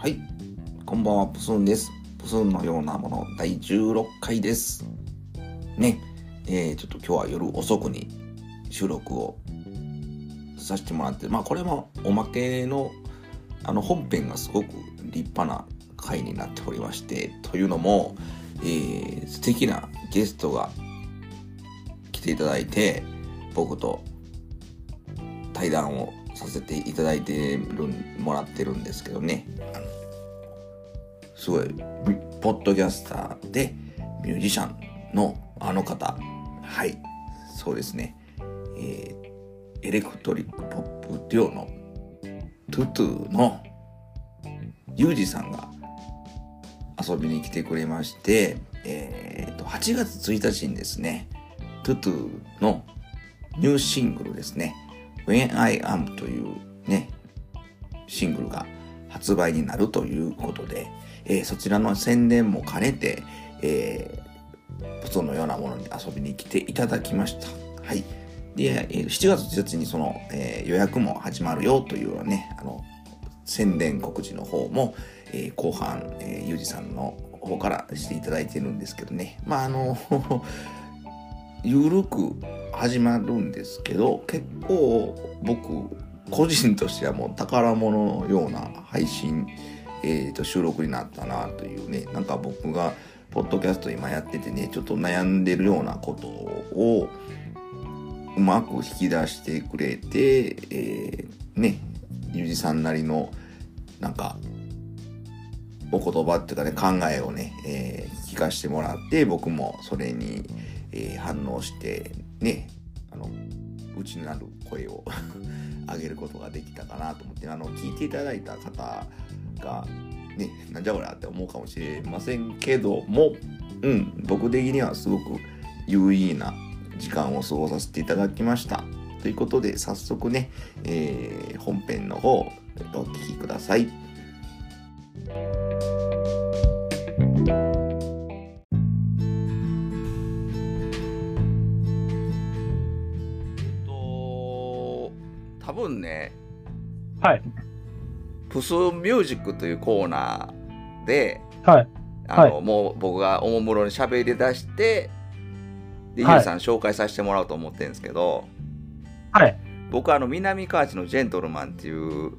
はい、こんばんは、プスンです。プスンのようなもの第16回です。ね、えー、ちょっと今日は夜遅くに収録をさせてもらって、まあこれもおまけのあの本編がすごく立派な回になっておりまして、というのも、えー、素敵なゲストが来ていただいて、僕と対談をさせていただいてるもらってるんですけどね。あのすごいポッドキャスターでミュージシャンのあの方。はい。そうですね。えー、エレクトリックポップデュオのトゥトゥのユージさんが遊びに来てくれまして、えー、と8月1日にですねトゥトゥのニューシングルですね。When I Am というね、シングルが発売になるということで、えーそちらの宣伝も兼ねて、えー、プソのようなものに遊びに来ていただきました。はい。で、7月1日にその、えー予約も始まるよというね、あの、宣伝告知の方も、えー後半、えー、ゆうじさんの方からしていただいてるんですけどね。まあ、あの、ゆるく始まるんですけど結構僕個人としてはもう宝物のような配信、えー、と収録になったなというねなんか僕がポッドキャスト今やっててねちょっと悩んでるようなことをうまく引き出してくれて、えー、ねゆうじさんなりのなんかお言葉っていうかね考えをね、えー聞かせてもらって僕もそれに、えー反応してねあの内なる声を 上げることができたかなと思ってあの聞いていただいた方がねなんじゃこりゃって思うかもしれませんけどもうん僕的にはすごく有意義な時間を過ごさせていただきました。ということで早速ね、えー本編の方お聞きください。分ねはい。プスミュージックというコーナーではい。あの、はもう僕がおもむろに喋り出してで、はいゆうさん紹介させてもらおうと思ってるんですけどはい。僕はあの南河内のジェントルマンっていう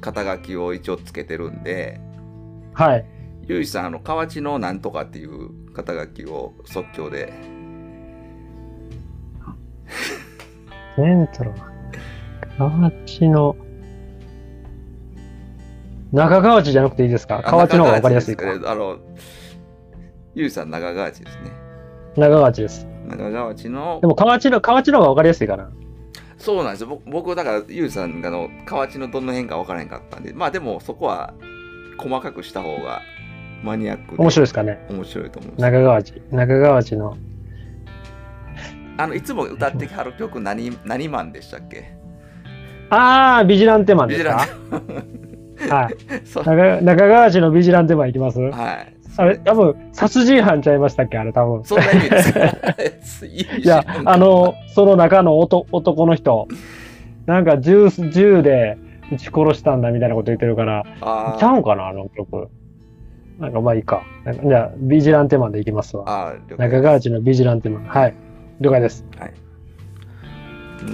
肩書きを一応つけてるんではい。ゆうじさんあの河内のなんとかっていう肩書きを即興でセントロ河内の、中河内じゃなくていいですか？河内の方が分かりやすいか中川内ですけれどあのゆうじさん中川内ですね中河内です。中川内のでも河内の、河内の方が分かりやすいかな。そうなんですよ僕僕だからゆうじさんがあの河内のどの辺か分からへんかったんでまあでもそこは細かくした方がマニアックで面白いですかね？面白いと思うんです中河内。中河内の。あのいつも歌ってはる曲何何マンでしたっけ？あー、ビジランテマンですビジラかンはい。そう中中河内のビジランテマンいきます？はいあれ、多分、殺人犯ちゃいましたっけ？あれ、多分。そんな意味ですかいいや、あの、その中の男男の人、なんか銃、銃で撃ち殺したんだみたいなこと言ってるから、あちゃうんかな、あの曲。なんかまあいいか。なんかじゃあ、ビジランテマンでいきますわ。あ了解中川内のビジランテマン。はい。了解です。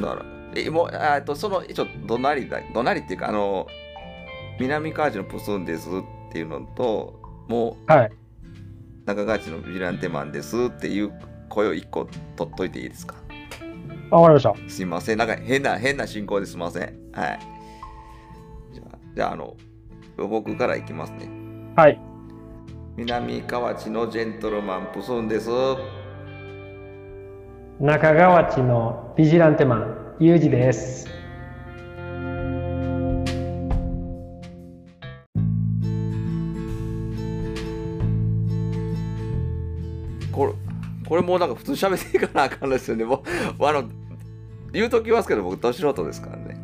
だからえもうあえっとその一応どなりだどなりっていうかあの南河内のプスンですっていうのともうはい。中川内のビジランテマンですっていう声を一個取っといていいですか？あわかりました。すいません。なんか変な、変な進行ですいません。はい。じゃあ、じゃあ、あの、僕からいきますね。はい。南河内のジェントルマンプスンです。中川内のビジランテマン、ユージです。これ、これもうなんか普通に喋っていかなあかんですよね。もう、あの、言うときますけど、僕、ど素人ですからね。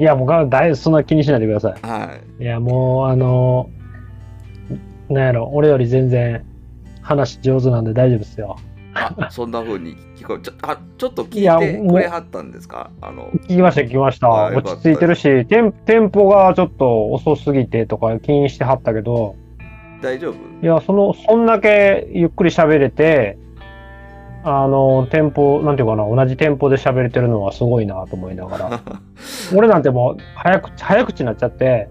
いや、もうがだいそんな気にしないでくださはい。い。いや、もう、あの、なんやろ、俺より全然話上手なんで大丈夫ですよ。そんな風に聞こえちょあちょっと聞いてくれはったんですか？あの聞きました、聞きました。落ち着いてるし、テンテンポがちょっと遅すぎてとか気にしてはったけど、大丈夫？いや、その、そんだけゆっくり喋れて、あの、テンポ、なんていうかな、同じテンポで喋れてるのはすごいなと思いながら。俺なんてもう、早口、早口になっちゃって、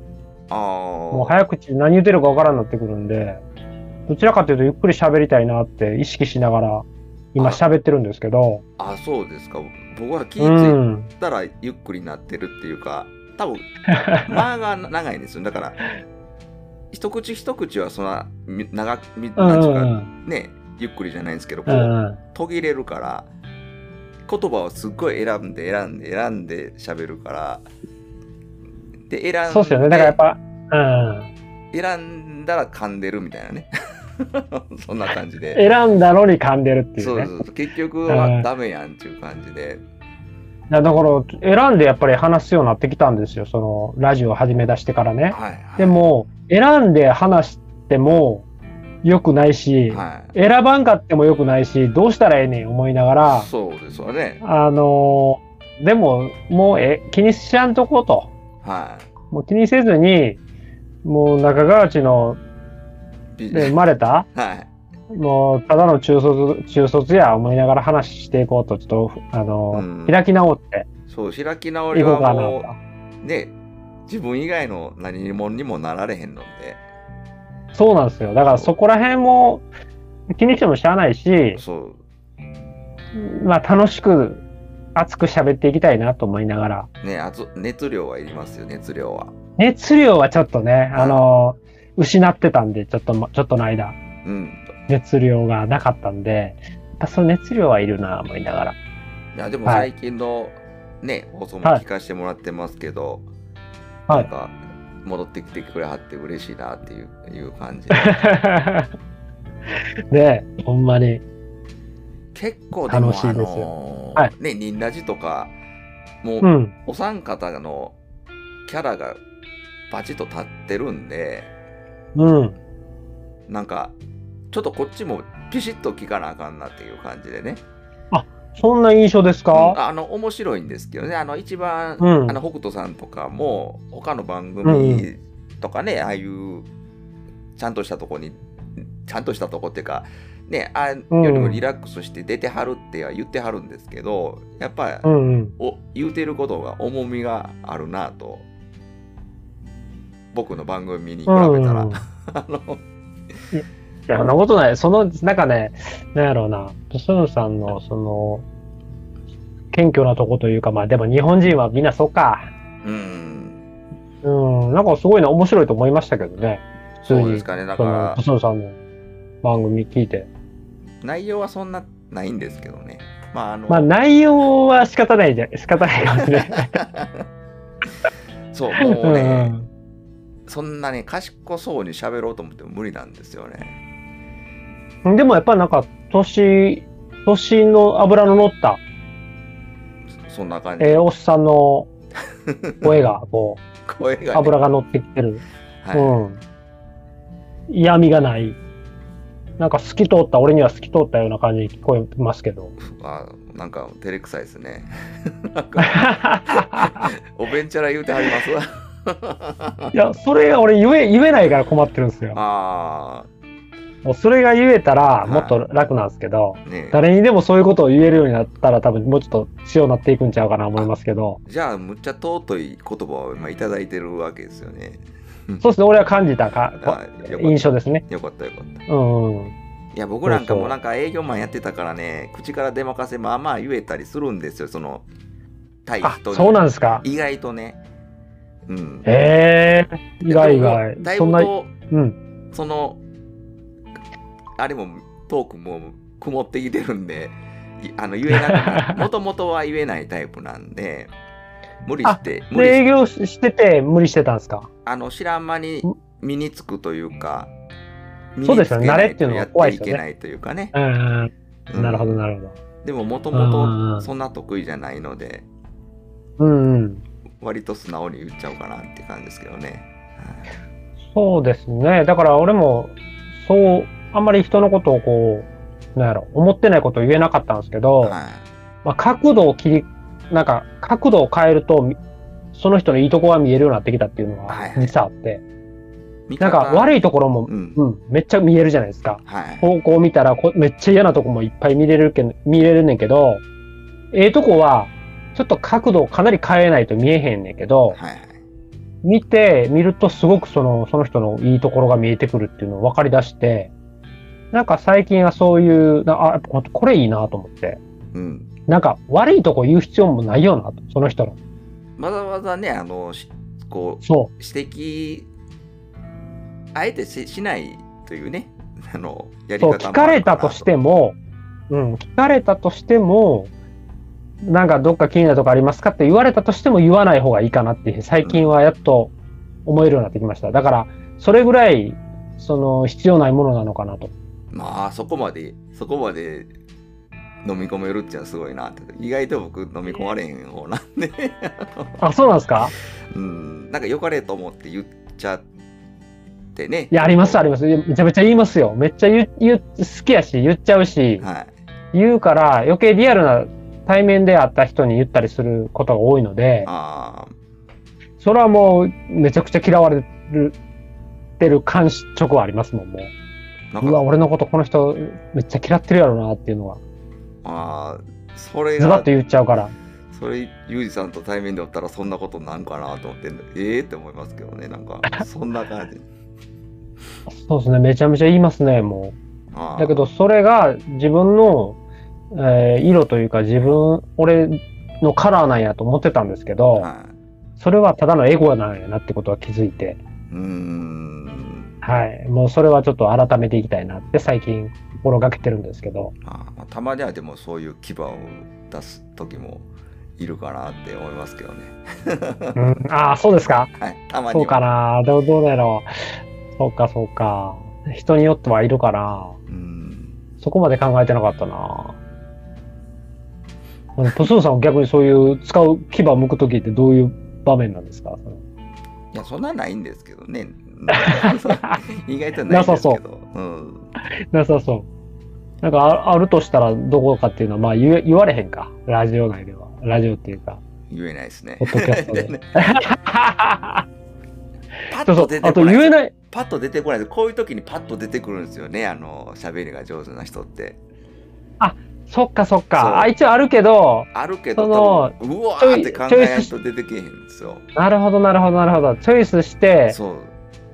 ああもう早口何言ってるかわからんなってくるんで、どちらかというとゆっくり喋りたいなって意識しながら、今あ喋ってるんですけど、あそうですか僕は気うぃついん。たらゆっくりになってるっていうか多分 間が長いんですよだから一口一口はそんなみ長みうんなんちゅうかうんねゆっくりじゃないんですけどこうん。ううん途切れるから言葉をすっごい選んで選んで選んで喋るからで選んでそうっすよね。だからやっぱ、うん。選んだら噛んでるみたいなね そんな感じで選んだのに噛んでるっていうね。そうそう結局うんはダメやんっていう感じでいやだから、選んでやっぱり話すようになってきたんですよ。その、ラジオを始め出してからね。はいはいでも、選んで話しても良くないし、はい選ばんかっても良くないし、どうしたらええねん思いながら、そうですわねあのーでも、もうえ気にしちゃんとこうと。はもう気にせずに、もう中川内のいで生まれた、はい。もうただの中卒、中卒や思いながら話していこうと、ちょっと、あのーうん。開き直って。そう開き直りはもと。うね自分以外の何者にもなられへんので。そうなんですよ。だからそこら辺も気にしてもしゃあないし、そう。まあ楽しく熱く喋っていきたいなと思いながら。ねあと熱量はいりますよ熱量は。熱量はちょっとね、あのー失ってたんで、ちょっとま、ちょっとの間、うん。熱量がなかったんで、やっぱその熱量はいるな、思いながら。いやでもはい。最近のね放送もはい。聞かせてもらってますけど、はい。なんか戻ってきてくれはって嬉しいなっていういう感じ。で ねえ、ほんまに。結構でも楽しいですよ。あのーはい。ねニンラジとかもう、うん。お三方のキャラがバチッと立ってるんでうん。なんかちょっとこっちもピシッと聞かなあかんなっていう感じでね。そんな印象ですうん。か、あの面白いんですけどね。あの一番、うん。あの北斗さんとかも他の番組とかね、ああいうちゃんとしたとこにちゃんとしたとこっていうかねあよりもリラックスして出てはるっては言ってはるんですけどやっぱり、うんうん。お言うてることが重みがあるなと僕の番組に比べたら、うん。あの。いや、そんなことない。その、なんかね、なんやろうな、プスンさんの、その、謙虚なとこというか、まあでも日本人はみんなそうか。うん。うん、なんかすごいな、面白いと思いましたけどね。普通に。そうですかね。だかプスンさんの番組聞いて。ら内容はそんなないんですけどね。まああの、まあ内容は仕方ないじゃ、仕方ないかもしれない。そうもうね、うんそんなね賢そうに喋ろうと思っても無理なんですよねでもやっぱなんか、年、年の油の乗った、そんな感じ、えーおっさんの 声が、こう、声が、ね、油が乗ってきてる。はいうん。嫌味がない。なんか透き通った、俺には透き通ったような感じに聞こえますけど。あなんか照れくさいですね おべんちゃら言うてはりますいや、それが俺言え、言えないから困ってるんですよ。あもうそれが言えたらい。もっと楽なんですけど、あね誰にでもそういうことを言えるようになったら多分もうちょっと強になっていくんちゃうかな思いますけど、じゃあむっちゃ尊い言葉を今いただいてるわけですよね。そうですね、俺は感じたか 印象ですね。よかったよかった。うん。いや僕なんかもなんか営業マンやってたからね口から出まかせまあまあ言えたりするんですよその対あ人、に。そうなんですか。意外とねうん。へえ意外意外。だい。そんな、ぶとうん。そのあれもトークも曇ってきてるんでいあの言えなくもともとは言えないタイプなんで無理して無理で、営して。業ししてて無理してたんですか？あの知らん間に身につくというかそうですよね。慣れっていうのはや怖いですよねっていけないというかね。うん。うん。なるほど、なるほど。でももともうんとそんな得意じゃないので。うんうん。割と素直に言っちゃおうかなって感じですけどね。そうですね。だから俺も、そう、あんまり人のことをこう、なんやろ、思ってないことを言えなかったんですけど、はい。まあ、角度を切り、なんか、角度を変えると、みその人のいいとこが見えるようになってきたっていうのはいははい実はあって、見なんか悪い。いところも、うん。うん、めっちゃ見えるじゃないですか。はい。方向を見たらこ、めっちゃ嫌なとこもいっぱい見れるけど、見れるねんけど、ええとこは、ちょっと角度をかなり変えないと見えへんねんけど、はいはい。見て、見るとすごくその、その人のいいところが見えてくるっていうのを分かり出して、なんか最近はそういう、なあ、これいいなと思って、うん。なんか悪いとこ言う必要もないよなと、その人の。わざわざね、あの、しこう、そ指摘、あえてししないというね、あの、やり方も聞かれたとしても、うん、聞かれたとしても、なんかどっか気になるとこありますかって言われたとしても言わない方がいいかなって、最近はやっと思えるようになってきました。だから、それぐらい、その、必要ないものなのかなと。まあ、そこまで、そこまで飲み込めるっていうのはすごいなって。意外と僕飲み込まれへん方なんで、あ、そうなんですか？うん、なんか良かれと思って言っちゃってね。いや、あります、あります。めちゃめちゃ言いますよ。めっちゃ言う、言う好きやし、言っちゃうし、はい。言うから余計リアルな対面で会った人に言ったりすることが多いので、あそれはもうめちゃくちゃ嫌われるてる感触はありますもん、もう。あ、うわ、俺のことこの人めっちゃ嫌ってるやろなっていうのが、ああ、それがズバッと、言っちゃうから。それ、ユージさんと対面でおったらそんなことなんかなと思って、ええって思いますけどね、なんか、そんな感じ。そうですね、めちゃめちゃ言いますね、もあう。だけど、それが自分の、えー色というか自分、俺のカラーなんやと思ってたんですけど、はそれはただのエゴなんやなってことは気づいて、い。うーん。はい。もうそれはちょっと改めていきたいなって最近心がけてるんですけど。あまあ、たまにはでもそういう牙を出す時もいるかなって思いますけどね。うん、ああ、そうですか？はい。たまには。そうかなどうどうだろう。そうか、そうか。人によってはいるかなうん。そこまで考えてなかったなあのプスーさんは逆にそういう使う牙を向くときってどういう場面なんですか？いや、そんなんないんですけどね。意外とないんですけど。うん。なさそう。なんかああるとしたらどこかっていうのはまあ言われへんか。ラジオ内では。ラジオっていうか。言えないですねポ。ッドキャストで。パッ。と出てあとこないです。言えない。パッと出てこない。こういう時にパッと出てくるんですよね。あの、喋りが上手な人って。そっかそっか。あ、一応あるけど、あるけど、そのうわーって考えないと出てけへんですよ。なるほどなるほどなるほど。チョイスして。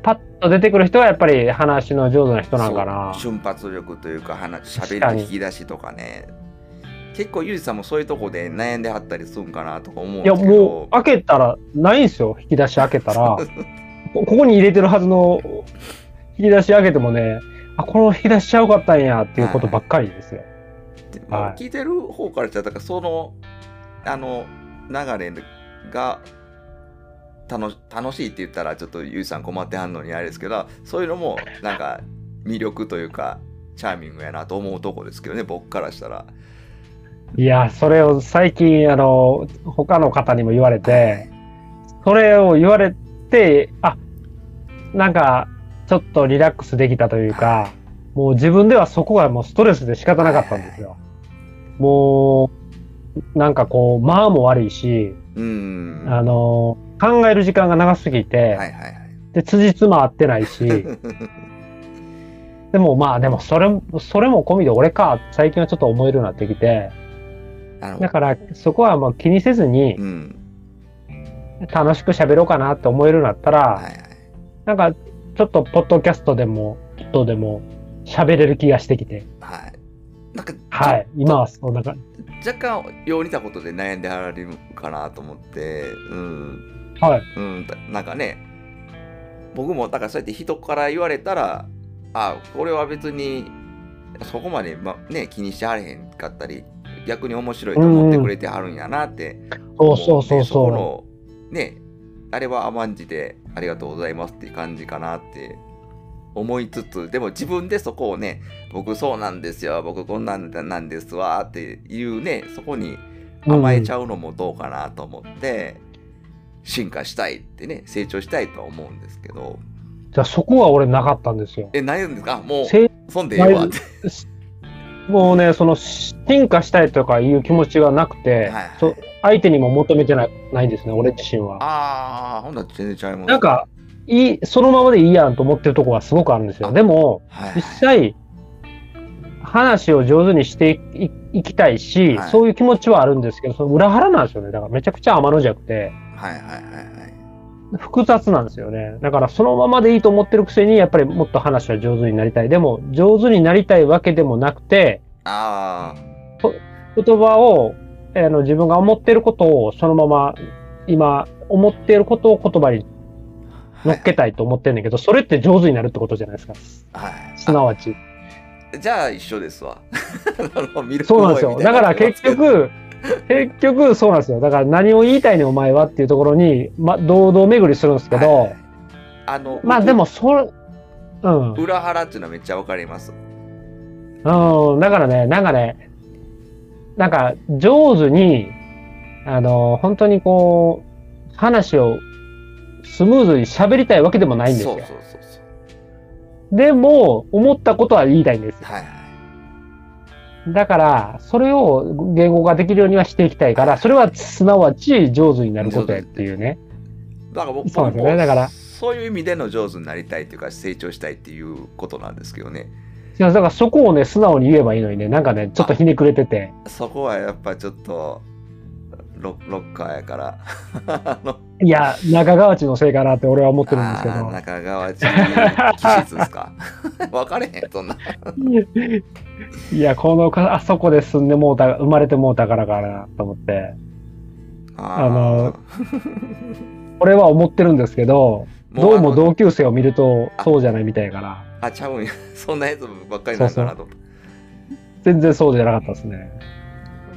パッと出てくる人はやっぱり話の上手な人なんかな。瞬発力というか話喋り確かにの引き出しとかね結構ユージさんもそういうとこで悩んではったりするんかなとか思うんいや、ですけもうど、開けたら、ないんすよ。引き出し開けたら。こ ここに入れてるはずの引き出し開けてもね、あ、この引き出しちゃうかったんやっていうことばっかりですよ。でまあはい聞いてる方からしたらだからそのあの流れが楽し楽しいって言ったらちょっとユージさん困ってはんのにあれですけどそういうのもなんか魅力というかチャーミングやなと思うとこですけどね僕からしたら。いや、それを最近、あの、他の方にも言われて、それを言われて、あ、なんか、ちょっとリラックスできたというか、もう自分ではそこがもうストレスで仕方なかったんですよ。もう、なんかこう、間も悪いし、うん。あの、考える時間が長すぎて、はいはいはい。で、辻褄合ってないし、でもまあでもそれも、それも込みで俺か、最近はちょっと思えるようになってきて、だからそこはもう気にせずにうん。楽しく喋ろうかなって思えるようになったら、はいはい。なんかちょっとポッドキャストでも、きっとでも喋れる気がしてきて、はい。なんか、はい、今はそんな感じ。若干よう似たことで悩んではられるかなと思って、うん、はい。うん、だなんかね、僕もだからそうやって人から言われたら、あ、俺は別にそこまで、ま、ね、気にしてはれへんかったり、逆に面白いと思ってくれてはるんやなってそうそうそうそこその、ね、あれは甘んじてありがとうございますっていう感じかなって思いつつ、でも自分でそこをね、僕そうなんですよ、僕こんなんなんですわっていうね、そこにう。甘えちゃゃうのもどうかなと思って、進化したいってね、成長したいとは思うんですけど、じゃあそこは俺なかったんですよ。え、悩んですか？もう、せそんでええわって。もうね、その進化したいとかいう気持ちがなくて、はいそ相手にも求めてないないんですね、俺自身は。ああ、ほんなら全然ちゃいます。なんか、いい、そのままでいいやんと思ってるところがすごくあるんですよ。あでも、はい、実際、話を上手にしていきたいし、はいそういう気持ちはあるんですけど、その裏腹なんですよね。だからめちゃくちゃ天の弱で、はいはいはいはい。複雑なんですよね。だからそのままでいいと思ってるくせに、やっぱりもっと話は上手になりたい。でも、上手になりたいわけでもなくて、あ言葉を、あの自分が思ってることをそのまま、今、思っていることを言葉にあ。乗っけたいと思ってんだけど、それって上手になるってことじゃないですか。はい。すなわち。あじゃあ一緒ですわ。そうなんですよ。だから結局、結局そうなんですよ。だから何を言いたいねんお前はっていうところに、ま、堂々巡りするんですけど、はいあの、まあでも、それ、うん。裏腹っていうのはめっちゃわかります。うん、だからね、なんかね、なんか上手に、あの、本当にこう、話をスムーズに喋りたいわけでもないんですよ。そうそうそうそう。でも、思ったことは言いたいんですよ。はいはい。だから、それを言語化できるようにはしていきたいから、それはすなわち上手になることやっていうね。だから僕そねだからそういう意味での上手になりたいっていうか成長したいっていうことなんですけどねいや、だからそこをね、素直に言えばいいのにね、なんかね、ちょっとひねくれてて。そこはやっぱちょっとロロッカーやから。いや、中川内のせいかなって俺は思ってるんですけど。中川地気質ですか。分かれへんそんな。いや、このか、あそこで住んでもうた、生まれてもうたからかなと思って、ああの俺は思ってるんですけど、どうもう同級生を見るとあ。そうじゃないみたいやから、あちゃうんや。そんなやつばっかりなんかなと全然そうじゃなかったですね。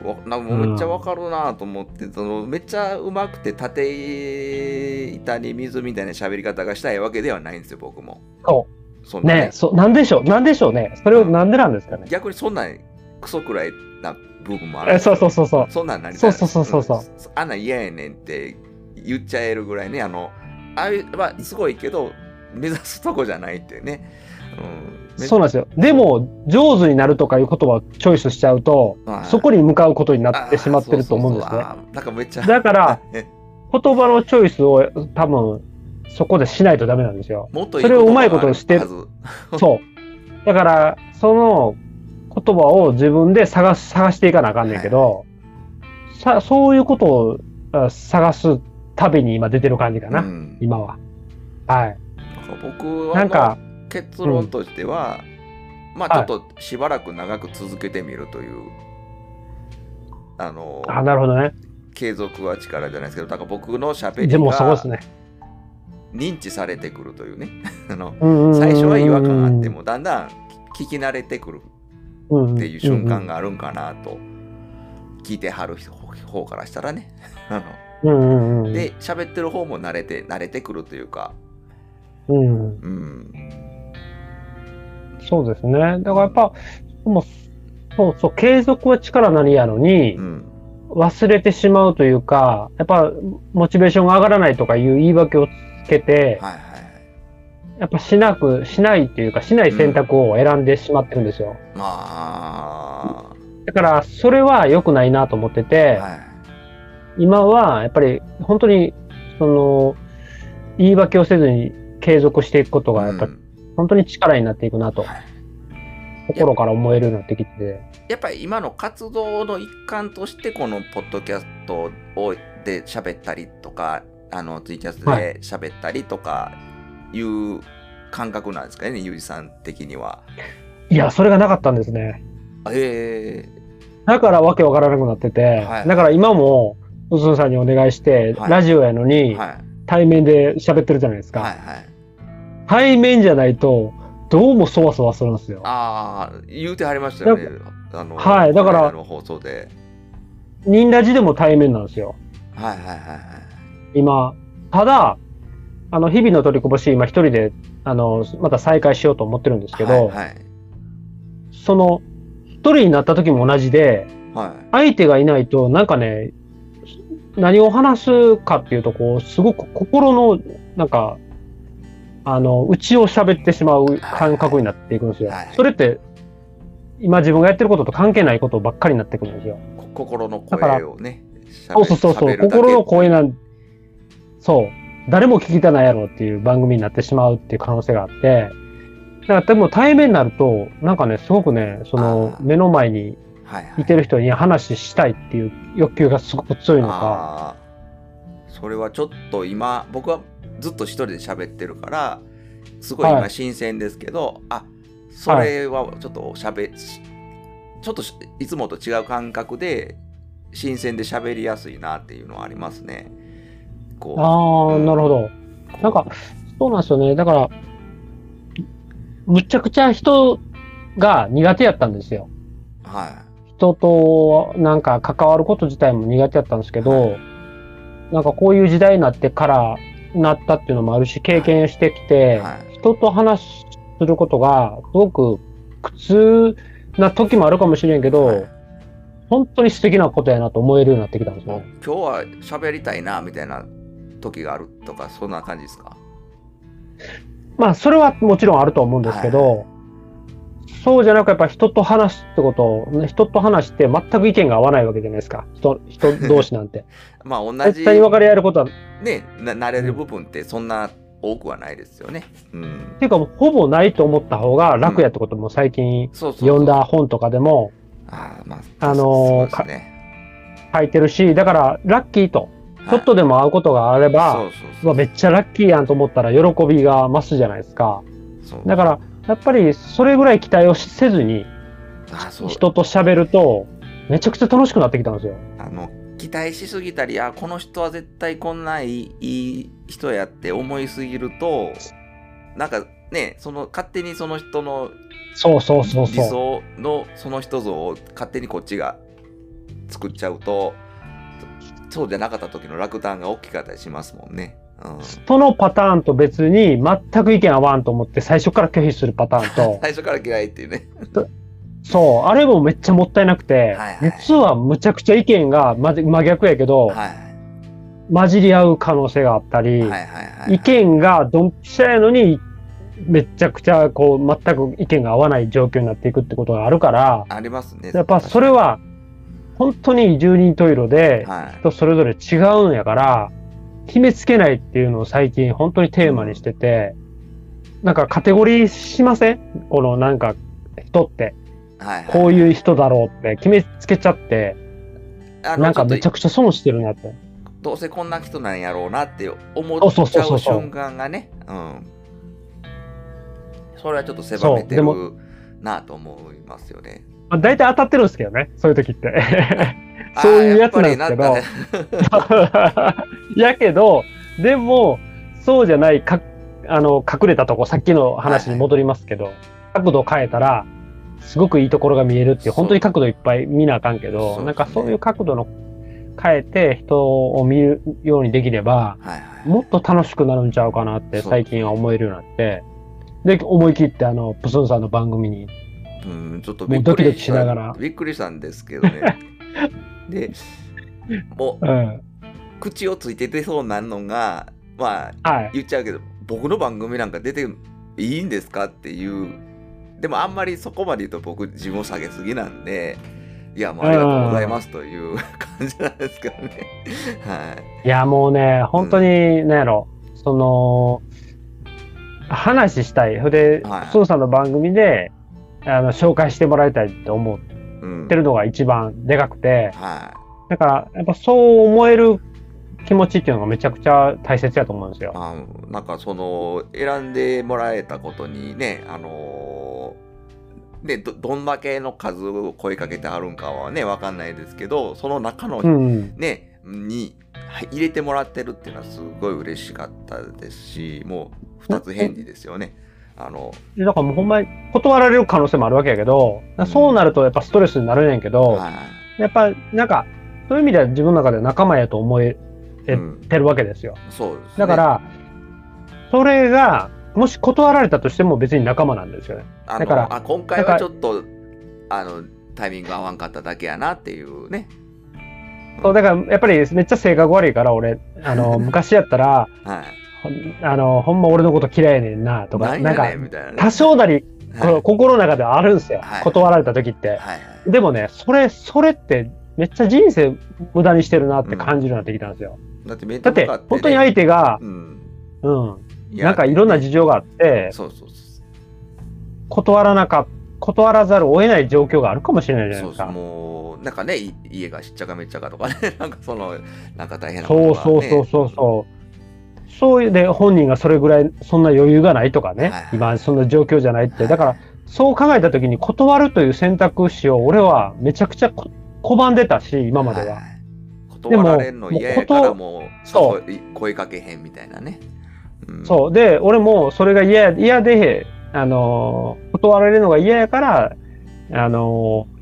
わなんかめっちゃわかるなと思って、そのめっちゃうまくて縦板に水みたいな喋り方がしたいわけではないんですよ僕も。そそんなね。そう、なんでしょう、なんでしょうね。それをなんでなんですかね。逆にそんなんクソくらいな部分もある。えそうそうそうそう。そんなんなりそうそうそうそうそう。ん。あんなん嫌やねんって言っちゃえるぐらいねあのああいうまあすごいけど目指すとこじゃないってね、うん、めそうなんですよ。でも、上手になるとかいう言葉をチョイスしちゃうと、はいそこに向かうことになってしまってると思うんですね。めっちゃだから、え 言葉のチョイスを多分、そこでしないとダメなんですよ。もっとそれをうまいことして そう。だから、その言葉を自分で探す、探していかなあかんねんけど、さそういうことをあ探す旅に今出てる感じかな、うん今は。はい。僕はなんか、結論としては、まあちょっとしばらく長く続けてみるという、あのあ、なるほどね。継続は力じゃないですけどだから僕のしゃべりが。認知されてくるというね。あのうん最初は違和感あってもだんだん聞き慣れてくるっっていう瞬間があるんかなと聞いてはる方からしたらね。あのうんうんうん。で喋ってる方も慣れて慣れてくるというか。うん、うんそうですね。だからやっぱ、もうそうそう、継続は力なりやのにう、ん。忘れてしまうというか、やっぱ、モチベーションが上がらないとかいう言い訳をつけて、はいはいはい。やっぱしなく、しないっていうか、しない選択を選んでしまってるんですよ。まだから、それは良くないなと思ってあて、はい。今はやっぱり本当に、その、言い訳をせずに継続していくことが、やっぱうん本当に力になっていくなと、はい心から思えるようになってきて、やっぱり今の活動の一環としてこのポッドキャストをで喋ったりとかあのツイキャスはで喋ったりとかいう感覚なんですかね、ゆうじさん的には。いや、それがなかったんですね。えだからわけわからなくなってて、はいだから今も、うすんさんにお願いして、はいラジオやのー、に、はい対面で喋ってるじゃないですか。はいはい。対面じゃないと、どうもそわそわするんですよ。ああ、言うてはりましたよね。あのはいだからこの放送で。ニンラジでも対面なんですよ。はいはいはいはい。今。ただ、あの、日々の取りこぼし、今一人で、あの、また再開しようと思ってるんですけど、はいはいその、一人になった時も同じで、はい相手がいないと、なんかね、何を話すかっていうと、こう、すごく心の、なんか、あの、内を喋ってしまう感覚になっていくんですよ。はい。それって、今自分がやってることと関係ないことばっかりになってくるんですよ。こ心の声をね、そうそうそうそう、心の声なん、そう、誰も聞きたないやろっていう番組になってしまうっていう可能性があって、だからでも対面になると、なんかね、すごくね、その目の前にはいはい。いてる人に話したいっていう欲求がすごく強いのか、それはちょっと今僕はずっと一人で喋ってるからすごいはい今新鮮ですけど、あそれはちょっと喋ちょっとしいつもと違う感覚で新鮮で喋りやすいなっていうのはありますね。こうああ、うんなるほど。なんか、そうなんですよね。だから、むちゃくちゃ人が苦手やったんですよ。は人となんか関わること自体も苦手だったんですけど、はなんかこういう時代になってからなったっていうのもあるし、経験してきて、はい。人と話することがすごく苦痛な時もあるかもしれんけいど、はい。本当に素敵なことやなと思えるようになってきたんですもうよ。今日は喋りたいなみたいな時があるとかそんな感じですか？まあ、それはもちろんあると思うんですけど、はいそうじゃなくやっぱ人と話すってこと、ね人と話して全く意見が合わないわけじゃないですか。人、人同士なんて。まあ同じ絶対に分かり合えることは、っねな慣れる部分ってそんな多くはないですよね。うん。ていうかもうほぼないと思った方が楽やってことも最近読んだ本とかでもあーまあ、あのーそうですね。書いてるし、だからラッキーと、ちょっとででも会うことがあれば、めっちゃラッキーやんと思ったら喜びが増すじゃないですか。そうだから、やっぱりそれぐらい期待をせずに人と喋ると、めちゃくちゃ楽しくなってきたんですよ。あの期待しすぎたりあこの人は絶対こんないい人やって思いすぎるとなんかねその勝手にその人のそうそうそう理そう。想のその人像を勝手にこっちが作っちゃうとそうじゃなかった時の落胆が大きかったりしますもんね。うん、そのパターンと別に全く意見合わんと思って最初から拒否するパターンと、最初から嫌いっていうね。そう、あれもめっちゃもったいなくて、はいはい実はむちゃくちゃ意見がま真逆やけど、はい混じり合う可能性があったり、はいはいはい。意見がドンピシャやのに、めちゃくちゃこう全く意見が合わない状況になっていくってことがあるから、ありますね。やっぱそれは本当に十人十色ではい。人それぞれ違うんやから、決めつけないっていうのを最近本当にテーマにしてて、なんかカテゴリーしません？このなんか人って、はいはい、こういう人だろうって決めつけちゃって、なんかめちゃくくちゃ損してるなって。どうせこんな人なんやろうなって思そうそうっちゃそう瞬間がね。うん。それはちょっと狭めてるなと思いますよね。まあ、大体当たってるんですけどね、そういう時って。そういうやつなんですけど。やっぱり やけど、でも、そうじゃないか、あの、隠れたとこ、さっきの話に戻りますけど、角度変えたら、すごくいいところが見えるっていう、本当に角度いっぱい見なあかんけど、ね。なんかそういう角度の変えて人を見るようにできれば、はいはい。もっと楽しくなるんちゃうかなって最近は思えるようになって、で、思い切ってあの、プスンさんの番組に、うん、ちょっともうドキドキしながらびっくりしたんですけどね。で、もううん。口をついて出そうなのが、まあはい。言っちゃうけど、僕の番組なんか出ていいんですかっていう、でもあんまりそこまで言うと僕自分を下げすぎなんで、いや、もうありがとうございますという 感じなんですけどね。はい。いや、もうね、本当に、なんやろ、その、話したい。それで、はいさんの番組で、あの、紹介してもらいたいって思っうんてるのが一番でかくて、はい。だから、やっぱそう思える気持ちっていうのがめちゃくちゃ大切やと思うんですよ。あなんかその選んでもらえたことにねあのーねどどんだけの数を声かけてあるんかはねわかんないですけどその中のうん。ね、にはい入れてもらってるっていうのはすごい嬉しかったですしもう二つ返事ですよね。あのでだからもうほんまに断られる可能性もあるわけやけど、うんそうなるとやっぱストレスになるねんけど、はいやっぱなんか、そういう意味では自分の中で仲間やと思えうんてるわけですよ。そうですねだから、それが、もし断られたとしても別に仲間なんですよね。だからあ今回はちょっとあのタイミング合わんかっただけやなっていうね。そう、だからやっぱりめっちゃ性格悪いから、俺、あの、昔やったら、はい。あの、ほんま俺のこと嫌いやねんな、とか、何なんか。多少なり、この心の中ではあるんですよ。はい断られた時って。でもね、それ、それってめっちゃ人生無駄にしてるなって感じるようになってきたんですよ。だって面だって本当に相手が、うん。なんかいろんな事情があって、そうそうそ断らなか断らざるを得ない状況があるかもしれないじゃう。そうそう。ないですか。もう、なんかね、い家がしっちゃかめっちゃかとかね、なんかその、なんか大変なそうことがねそうそうそうそう。そういうで、本人がそれぐらい、そんな余裕がないとかね、はいはい今そんな状況じゃないって、だから、そう考えたときに断るという選択肢を俺はめちゃくちゃこ拒んでたし、今までは。いい断られんの嫌やからもう、声かけへんみたいなね。うんそう。で、俺もそれが嫌や嫌で、あのー断られるのが嫌やから、あのー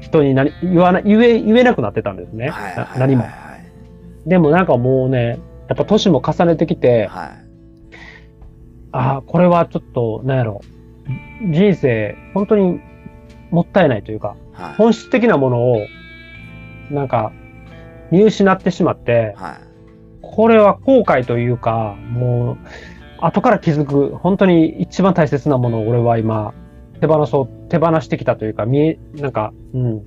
人に何言わな言え、言えなくなってたんですね。はいはいはいな何も。でもなんかもうね、やっぱ年も重ねてきて、はい。ああ、これはちょっと、なんやろ、人生、本当にもったいないというか、はい。本質的なものを、なんか、見失ってしまって、はい。これは後悔というか、もう、後から気づく、本当に一番大切なものを俺は今、手放そう、手放してきたというか、見え、なんか、うん、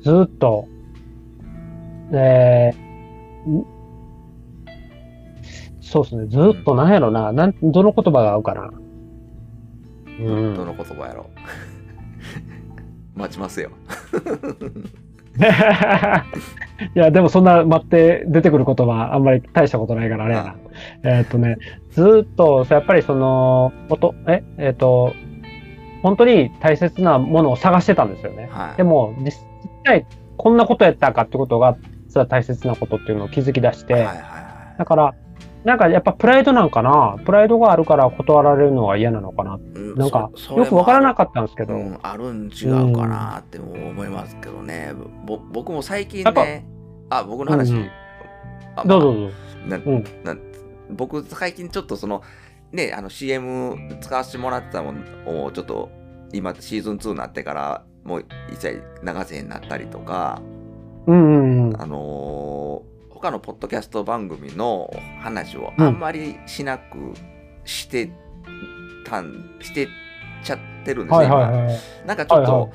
ずーっと、えーんそうですね、ずーっと、なんやろな、なん、どの言葉が合うかな。うん。どの言葉やろう。待ちますよ。いや、でもそんな待って出てくる言葉あんまり大したことないからあれやな。えーっとね、ずーっと、やっぱりその、音、え、えーっと、本当に大切なものを探してたんですよね。はい。でも、実実際、こんなことやったかってことが、実は大切なことっていうのを気づき出して、はいはいはい。だから、なんかやっぱプライドなんかな、プライドがあるから断られるのが嫌なのかな？うなんか、そよくわからなかかったんですけど、うん、あるん違うかなって思いますけどね。ぼ僕も最近ね、あ、僕の話。うんどうぞどうぞ。なうんな僕最近ちょっとそのねあの CM 使わせてもらってたものをちょっと今シーズン2になってからもう一切流せへんなったりとかうんうんうん。あのー他のポッドキャスト番組の話をあんまりしなくしてたん、してちゃってるんですね、はいはい今はい。なんかちょっと、はいは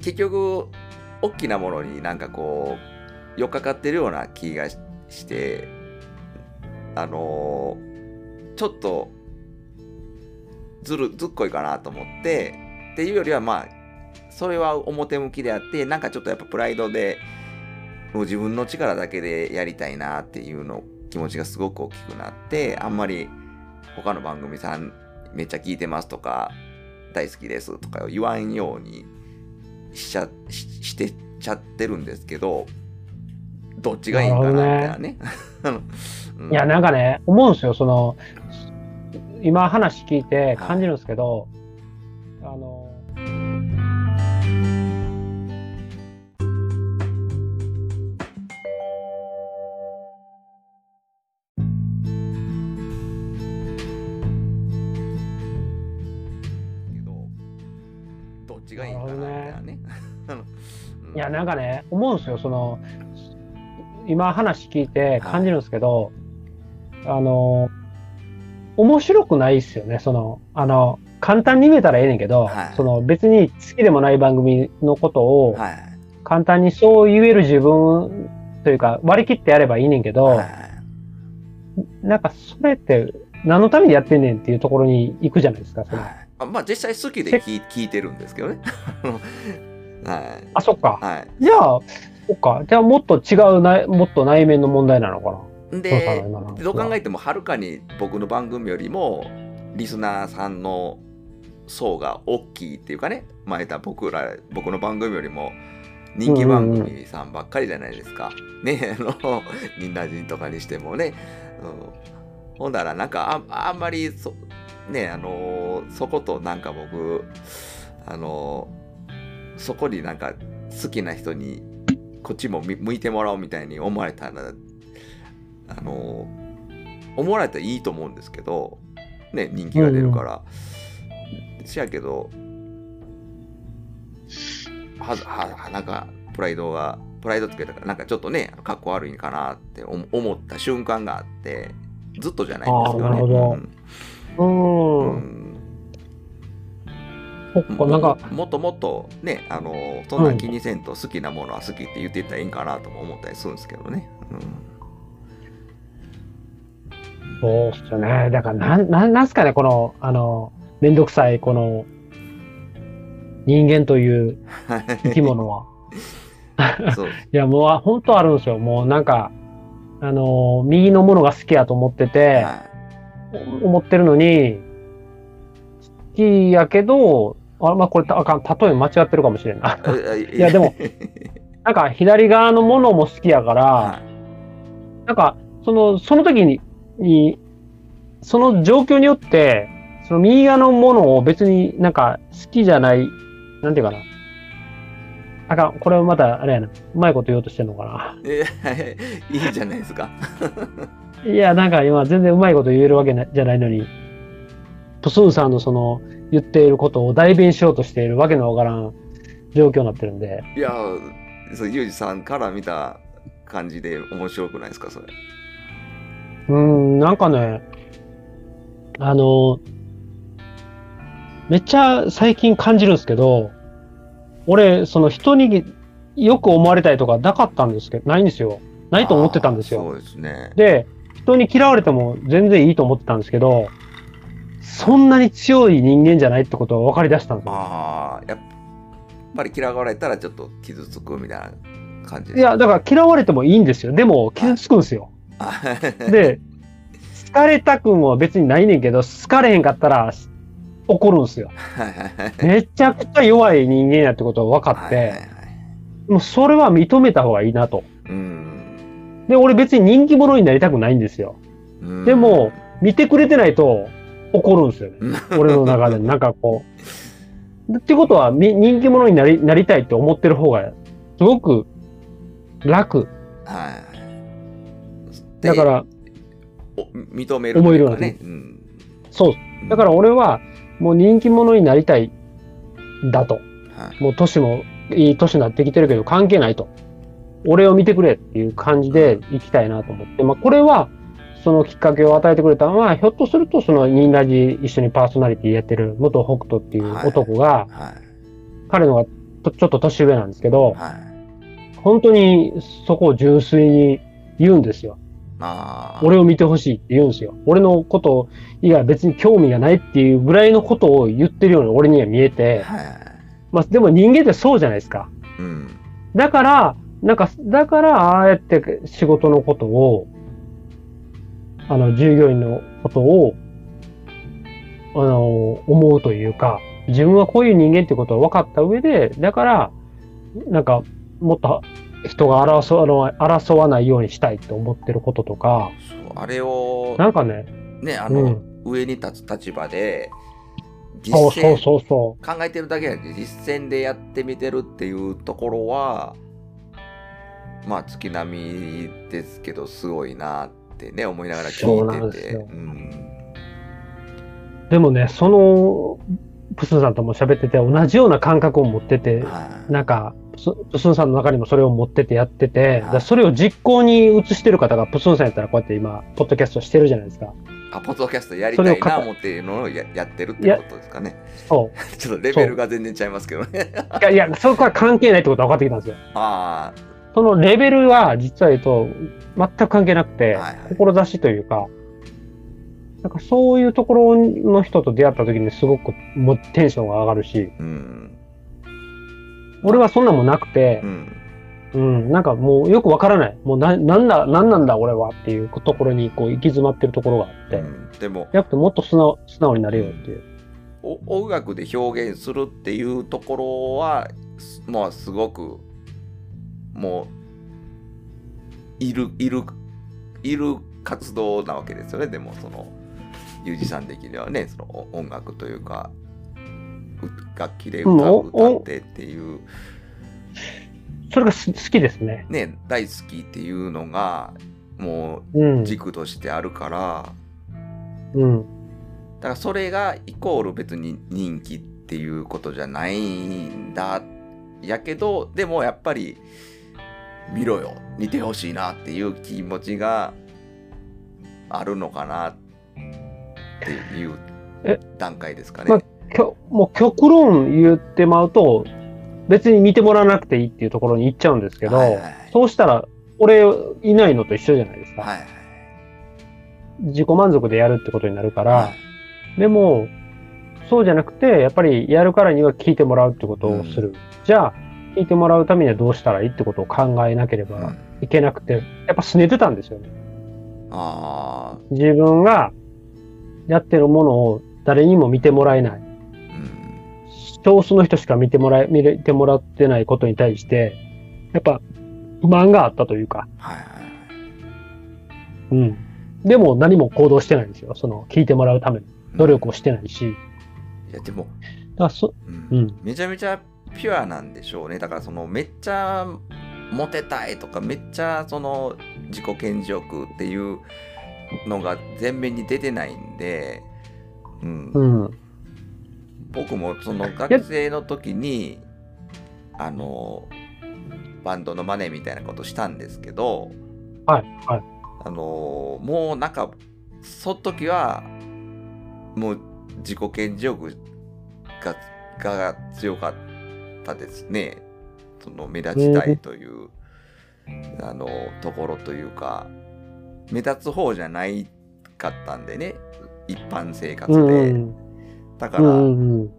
結局大きなものになんかこう寄っかかってるような気がししてあのーちょっとずるずっこいかなと思ってっていうよりはまあそれは表向きであってなんかちょっとやっぱプライドでもう自分の力だけでやりたいなっていうの気持ちがすごく大きくなってあんまり他の番組さんめっちゃ聞いてますとか大好きですとか言わんようにしちゃしてちゃってるんですけどどっちがいいんかなみたいなね。うんいや、なんかね、思うんですよ、その、今話聞いて感じるんですけど、あいや、なんかね、思うんですよ、その、今話聞いて感じるんですけど、あの、面白くないっすよね、その、あの、簡単に言えたらええねんけど、はい。その別に好きでもない番組のことをはい。簡単にそう言える自分というか割り切ってやればいいねんけど、はい。はいなんかそれって何のためにやってんねんっていうところに行くじゃないですか。その。はい。あまあ実際好きで聞いてるんですけどね。はいあ、そっか。はい。じゃあ、そっか。じゃあもっと違うな、もっと内面の問題なのかな？でどう考えてもはるかに僕の番組よりもリスナーさんの層が大きいっていうかね前田僕ら僕の番組よりも人気番組さんばっかりじゃないですか。ねあの忍耐人とかにしてもね、うん、ほんだらなんかああんまりそねあのそことなんか僕あのそこになんか好きな人にこっちもみ向いてもらおうみたいに思われたらあの思われたらいいと思うんですけどね人気が出るから、しやけどはははなんかプライドがプライドつけたからなんかちょっとねかっこ悪いんかなって思思った瞬間があってずっとじゃないんですけどね。ううんー。うんなんか、もっともっとねあのそんな気にせんと好きなものは好きって言ってたらいいんかなとも思ったりするんですけどね、そうっすよね。だから、なん、なんなんすかね、この、あの、めんどくさい、この、人間という生き物は。いや、もう、本当あるんですよ。もう、なんか、あの、右のものが好きやと思ってて、は思ってるのに、好きやけど、あ、まあ、これ、あかん、例え間違ってるかもしれんな。いいやでも なんか、左側のものも好きやから、はなんか、その、その時に、に、その状況によって、その右側のものを別になんか好きじゃない、なんていうかな。あかん、これはまたあれやな。うまいこと言おうとしてんのかい、えいいじゃないですか。な。いや、なんか今全然うまいこと言えるわけなじゃないのに、プスンさんのその言っていることを代弁しようとしているわけのわからん状況になってるんで、いやそうユージさんから見た感じで面白くないですかそれ。うーん、なんかね、あの、めっちゃ最近感じるんですけど、俺、その人によく思われたいとかなかったんですけど、ないんですよ。ないと思ってたんですよ。そうですね。で、人に嫌われても全然いいと思ってたんですけど、そんなに強い人間じゃないってことが分かり出したんですよ。ああ、やっぱり嫌われたらちょっと傷つくみたいな感じいや、だから嫌われてもいいんですよ。でも、傷つくんですよ。あ で、好かれたくんは別にないねんけど、好かれへんかったら怒るんですよ。めちゃくちゃ弱い人間やってことが分かって、はいはいはいもうそれは認めた方がいいなと。うんで、俺別に人気者になりたくないんですよ。うんでも、見てくれてないと怒るんですよね。う ん俺の中で。なんかこう。ってことは、み人気者になりなりたいって思ってる方が、すごく楽。はい。だから、お認めるというかね。うんそう。だから俺は、もう人気者になりたい、だと。はいもう年もいい年になってきてるけど関係ないと。俺を見てくれっていう感じで行きたいなと思って。まあこれは、そのきっかけを与えてくれたのは、ひょっとするとそのニンラジ一緒にパーソナリティやってる元北斗っていう男が、はい彼のがとちょっと年上なんですけど、はい。本当にそこを純粋に言うんですよ。俺を見てほしいって言うんですよ。俺のこと以外別に興味がないっていうぐらいのことを言ってるように俺には見えて、はい。まあでも人間ってそうじゃないですか。うん。だから、なんか、だから、ああやって仕事のことを、あの、従業員のことを、あの、思うというか、自分はこういう人間ってことを分かった上で、だから、なんか、もっと人が争わ争わないようにしたいって思ってることとか、あれを、なんかね、ね、あの、うん、上に立つ立場で、実そうそう践、そうそ考えてるだけじゃなくて、実践でやってみてるっていうところは、まあ、月並みですけど、すごいなってね、思いながら聞いてて。んで。でもね、その、プスンさんとも喋ってて、同じような感覚を持ってて、はい。なんか、プスンさんの中にもそれを持っててやってて、はいそれを実行に移してる方が、プスンさんやったらこうやって今、ポッドキャストしてるじゃないですか。あ、ポッドキャストやりたいな思っていうのをややってるってことですかね。そう。ちょっとレベルが全然ちゃいますけどね。いや、いや、そこは関係ないってことが分かってきたんですよ。あそのレベルは、実は言うと、全く関係なくて、はいはい志というか、なんかそういうところの人と出会った時にすごくもうテンションが上がるし、あ、うん。俺はそんなもんなくてう、ん。うん、なんかもうよくわからない。もうな、なんだ、なんなんだ俺はっていうところにこう行き詰まってるところがあって、うんでも、やっぱもっと素直素直になれよっていう。お音楽で表現するっていうところはすまあすごくもういるいるいる活動なわけですよねでもそのユージさん的にはねそのお音楽というかう楽器で歌歌ってっていうそれがす好きですね。ね大好きっていうのがもうんう。軸としてあるからうん。だからそれがイコール別に人気っていうことじゃないんだやけどでもやっぱり見ろよ見てほしいなっていう気持ちがあるのかなっていうえ段階ですかまね。きょもう極論言ってまうと、別に見てもらわなくていいっていうところに行っちゃうんですけど、はいはいそうしたら、俺いないのと一緒じゃないですか。はいはい。自己満足でやるってことになるから、はいでも、そうじゃなくて、やっぱりやるからには聞いてもらうってことをする。じゃあ、聞いてもらうためにはどうしたらいいってことを考えなければうんいけなくて、やっぱ拗ねてたんですよね。あ自分がやってるものを誰にも見てもらえない。あ、うん。少数の人しか見てもらえ、見れてもらってないことに対して、やっぱ不満があったというか、はいはいはい。うん。でも何も行動してないんですよ。その、聞いてもらうための努力をしてないし。いや、でも、だそ、うんうん。めちゃめちゃピュアなんでしょうね。だからそのめっちゃモテたいとかめっちゃその自己顕示欲っていうのが前面に出てないんで、うんうん。僕もその学生の時にあのバンドのマネみたいなことしたんですけど、はい、はい。あのもうなんかその時はもう自己顕示欲がが強かったですね。その目立ちたいという、あのところというか目立つ方じゃないかったんでね。一般生活うで、だから、んうん。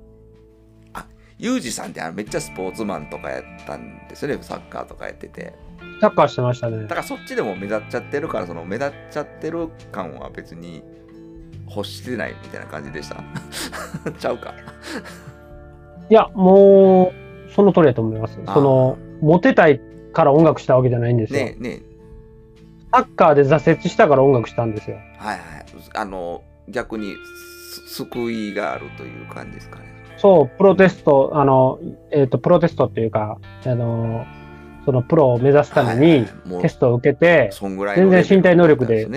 ユージさんってめっちゃスポーツマンとかやったんですよね。サッカーとかやってて。サッカーしてましたね。だ。からそっちでも目立っちゃってるからその目立っちゃってる感は別に欲してないみたいな感じでした。ちゃうか。いや、もう、その通りだと思います。その、モテたいから音楽したわけじゃないんですよ。ねえねサッカーで挫折したから音楽したんですよ。えはいはいあの逆にす救いがあるという感じですかねそう、プロテスト、あの、えっ、と、プロテストっていうか、あの、そのプロを目指すためはいにテストを受けて、全然身体能力で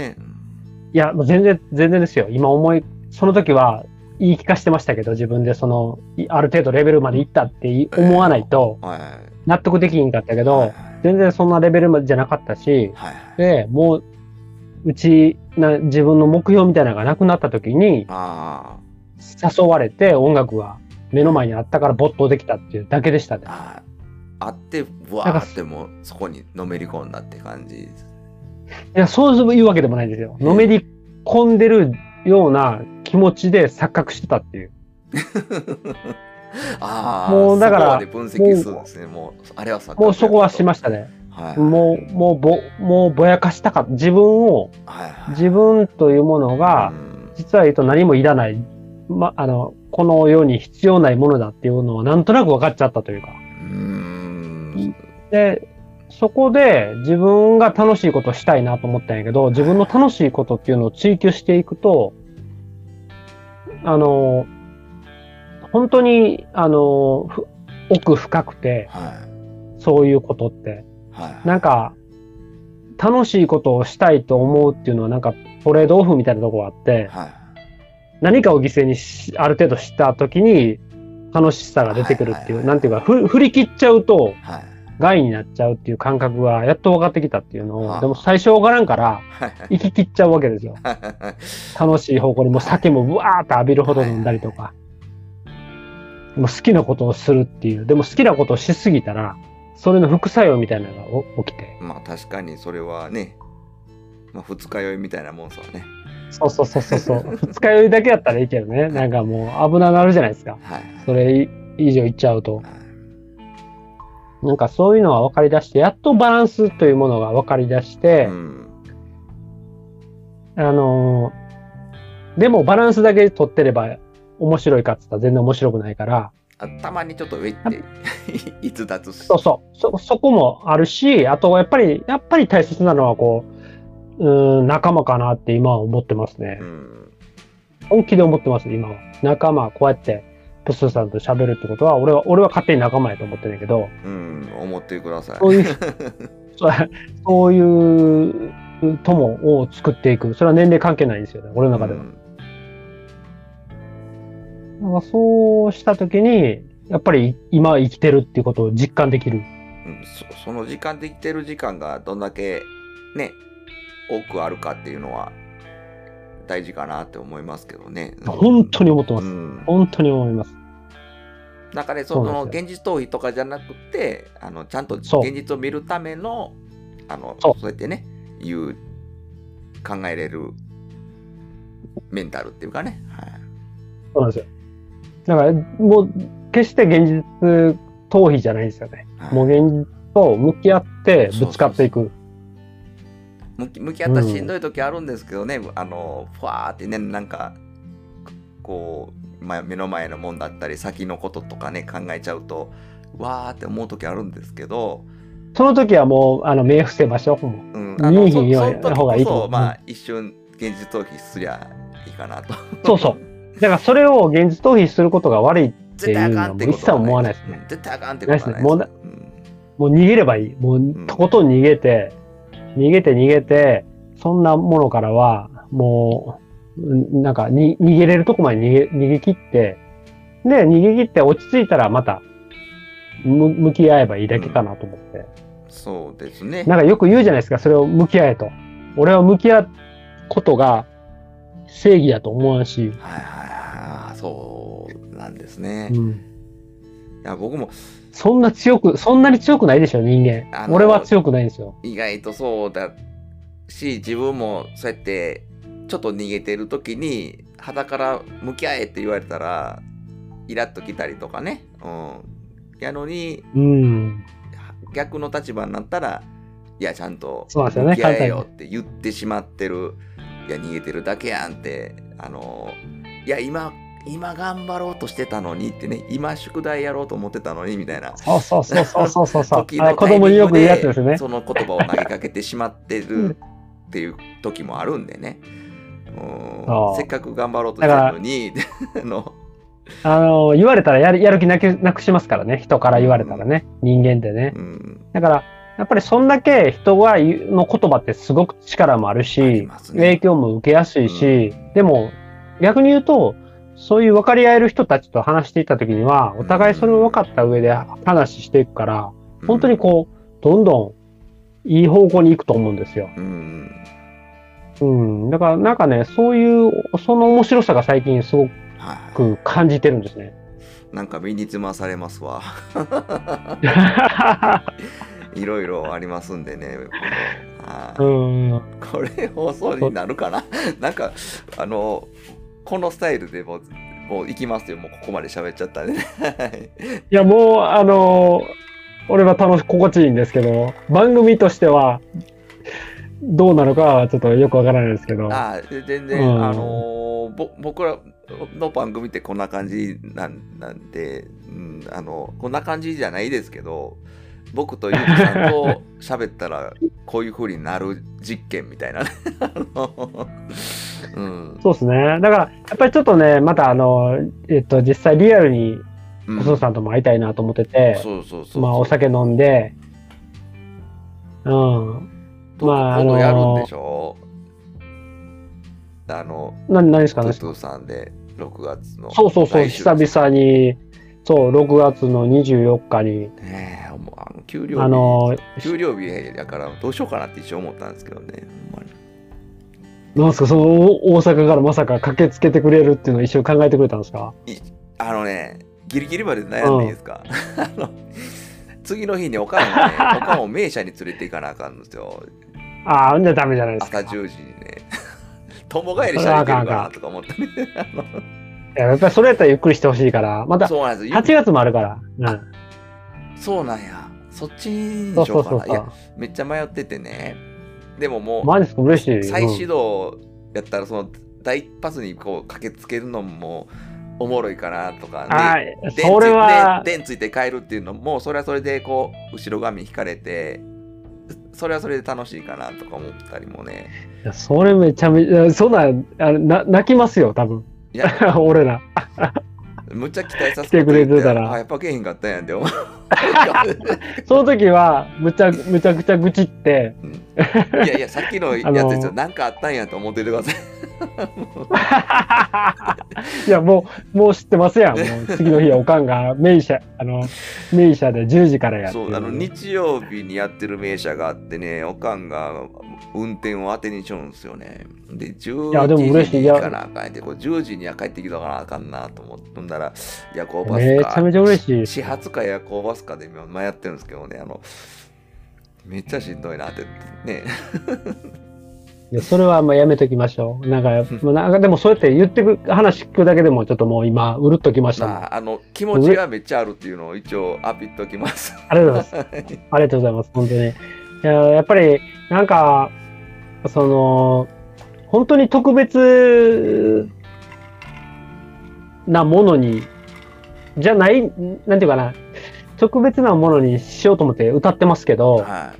いや、もう全然、全然ですよ。今思い、その時は言い聞かしてましたけど、自分でその、いある程度レベルまで行ったってい思わないとはいはい納得できひんかったけど、はいはい。全然そんなレベルまでじゃなかったし、はいで、もう、うちな、自分の目標みたいなのがなくなった時に、あ誘われて音楽が目の前にあったから没頭できたっていうだけでしたね。ー。あってぶわなんかーってもうそこにのめり込んだって感じ？いや、そういうわけでもないんですよ。うんのめり込んでるような気持ちで錯覚してたっていう。ああ、もうだからそこまで分析するんですね。もう、あれはさ、もうそこはしましたね。はい。もう、もうぼ、もうぼやかしたかった。自分を、はいはい。自分というものがう、ん実は言うと何もいらない。ま、あの、この世に必要ないものだっていうのはなんとなく分かっちゃったというか。う。で、そこで自分が楽しいことをしたいなと思ったんやけど、自分の楽しいことっていうのを追求していくと、あの、本当に、あの、ふ奥深くて、はい。そういうことって。はい。なんか、楽しいことをしたいと思うっていうのはなんかトレードオフみたいなとこがあって、はい。何かを犠牲にしある程度した時に楽しさが出てくるっていう、はいはいはいなんていうか、ふ振り切っちゃうとはい。害になっちゃうっていう感覚がやっと分かってきたっていうのを、はあでも最初分からんから、はい。生き切っちゃうわけですよ。楽しい方向にもう酒もブワーっと浴びるほど飲んだりとか。もう好きなことをするっていう。でも好きなことをしすぎたら、それの副作用みたいなのがお起きて。まあ確かにそれはね、まあ二日酔いみたいなもんさね。そうそうそうそうそう。二日酔いだけやったらいいけどね。なんかもう危ななるじゃないですか。はい。それ以上いっちゃうと。はいなんかそういうのが分かり出して、やっとバランスというものが分かり出してう、ん。あのーでもバランスだけ取ってれば面白いかっつったら全然面白くないから、あたまにちょっと上って 逸脱すそうそう、そ、そこもあるし、あとやっぱり、やっぱり大切なのはこう、うーん、仲間かなって今は思ってますねう。ん。本気で思ってます、今は。仲間、こうやって、プスーさんと喋るってことは、俺は、俺は勝手に仲間やと思ってるんだけど、うん。思ってください。そういう、そうそういう友を作っていく。それは年齢関係ないんですよね、俺の中では。うんなんかそうしたときに、やっぱり今生きてるっていうことを実感できる。うんそその時間できてる時間がどんだけね多くあるかっていうのは大事かなって思いますけどね。本当に思ってます。うん本当に思います。なんかね、その現実逃避とかじゃなくて、あのちゃんと現そう実を見るための、あのそそううやってね、いう考えれるメンタルっていうかね。はい、そうなんですよ。だから、もう、決して現実逃避じゃないんですよね。はいもう現実と向き合ってぶつかっていく。向き向き合ったらしんどい時あるんですけどね、あのふわーってねなんかこう、まあ、目の前のもんだったり先のこととかね考えちゃうとわーって思う時あるんですけど、その時はもう、あの、目伏せましょう。もううん、見えひんようそに方がいいと思う。その時こそまあ一瞬現実逃避すりゃいいかなと。そうそう。だから、それを現実逃避することが悪い。ってこと一切思わないですね。うん絶対あかんってことはないですもう逃げればいい。もう、とことん逃げて、逃げて逃げて、そんなものからは、もう、うんなんかに、逃げれるとこまで逃げ、逃げ切って、で、逃げ切って落ち着いたらまた、む向き合えばいいだけかなと思って。そうですね。なんかよく言うじゃないですか、それを向き合えと。俺は向き合うことが正義だと思わんし、はいはいはい。そうなんですね、いうん、や僕もそんな強く、そんなに強くないでしょ、人間。俺は強くないんですよ。意外とそうだし自分もそうやってちょっと逃げてる時に肌から向き合えって言われたらイラッときたりとかね、うん、やのにうん。逆の立場になったらいやちゃんとそうなんですよね向き合えよって言ってしまってる。いや逃げてるだけやんってあのいや今今頑張ろうとしてたのにってね今宿題やろうと思ってたのにみたいなそうそうそうそうそうそう 子供によく言うやつですね。その言葉を投げかけてしまってるっていう時もあるんでね。せっかく頑張ろうとしてるのに、あのあの、言われたらやるやる気なくなくしますからね。人から言われたらね。人間ってね。うん、だから、やっぱりそんだけ人が言うの言葉ってすごく力もあるし、ね影響も受けやすいし、でも逆に言うと、そういう分かり合える人たちと話していった時には、お互いそれを分かった上で話していくから、本当にこう、どんどんいい方向に行くと思うんですよ。うん、うん。だからなんかね、そういう、その面白さが最近すごはく感じてるんですね。い。なんか身につまされますわ。いろいろありますんでね。うん。これ放送になるかな？なんかあのこのスタイルでもうもう行きますよ。もうここまで喋っちゃったんで。ねはいいや、もう、あの俺は楽し、心地いいんですけど、番組としては、どうなのかはちょっとよくわからないですけど。あー全然、うん。あのぼ僕らの番組ってこんな感じなんなんで、うん、あのこんな感じじゃないですけど僕とゆうきさんと喋ったらこういう風になる実験みたいな うん。そうですね。だから、やっぱりちょっとね、またあの、えっと、実際リアルに、うん。細野さんとも会いたいなと思ってて、まあ、お酒飲んで、うん。とまあ今度やるんであのしょあのな、何ですかね？さんで6月のそうそうそう、久々に、そう、6月の24日に、ね給料日あの、給料日やからどうしようかなって一瞬思ったんですけどねなんですか、その大阪からまさか駆けつけてくれるっていうのを一緒に考えてくれたんですか？あのねギリギリまで悩んでいいですか、あ の次の日におかんをね おかんを名車に連れて行かなあかんんですよ。ああ、じゃダメじゃないですか。朝10時にね。友帰りしたらいけるかなとか思ったね。いややっぱりそれやったらゆっくりしてほしいから、またそうなんですよ。8月もあるから。うん。そうなんやそっちにしよかないや。めっちゃ迷っててねでももうマジですか嬉しい。再うん始動やったらその第一発にこう駆けつけるのもおもろいかなとかあねあ、それは、電ついて帰るっていうのもそれはそれでこう後ろ髪引かれてそれはそれで楽しいかなとか思ったりもねいやそれめちゃめちゃ、そんなん、あな泣きますよ、多分。いや 俺ら。むっちゃ期待させ来てくれてたら。あやっぱけえへんかったんやんって思う。その時は、むちゃ、むちゃくちゃ愚痴って、いやいやさっきのやつですよ。なんかあったんやと思っててください。いや、もう、もう知ってますやん。もう次の日、おかんが名車、あの、名車で10時からやって。そうあの日曜日にやってる名車があってねおかんが運転を当てにしちゃうんですよね。でやでも10嬉しい。いや。時に行かなあかんって。こう10時には帰ってきたからあかんなと思ってんだら夜行バスめちゃかめちゃ嬉しい。始発か夜行バスかで今迷ってるんですけどね。あのめっちゃしんどいなってねいやそれはまあやめときましょう。なんか、まあなんかでもそうやって言ってく、話聞くだけでもちょっともう今、うるっときました。まああの気持ちがめっちゃあるっていうのを一応アピっときますありがとうございます。ありがとうございます。本当に。いや、やっぱり、なんか、その、本当に特別なものに、じゃない、なんていうかな、特別なものにしようと思って歌ってますけど、は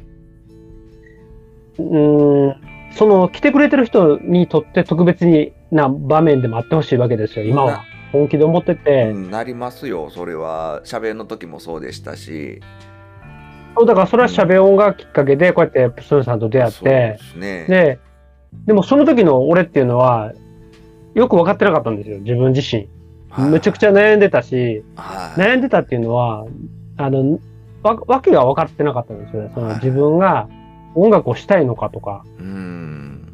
うーん、その来てくれてる人にとって特別にな場面でもあってほしいわけですよ、今は。本気で思ってい、て。うんなりますよそれは。喋りの時もそうでしたし。そうだからそれは喋音がきっかけで、こうやってプスンさんと出会っそうでて、すね。で、でもその時の俺っていうのは、よく分かってなかったんですよ、自分自身。はい。めちゃくちゃ悩んでたし、はい。悩んでたっていうのは、あの、わ、わけが分かってなかったんですよね。そのはい。自分が音楽をしたいのかとか、うん。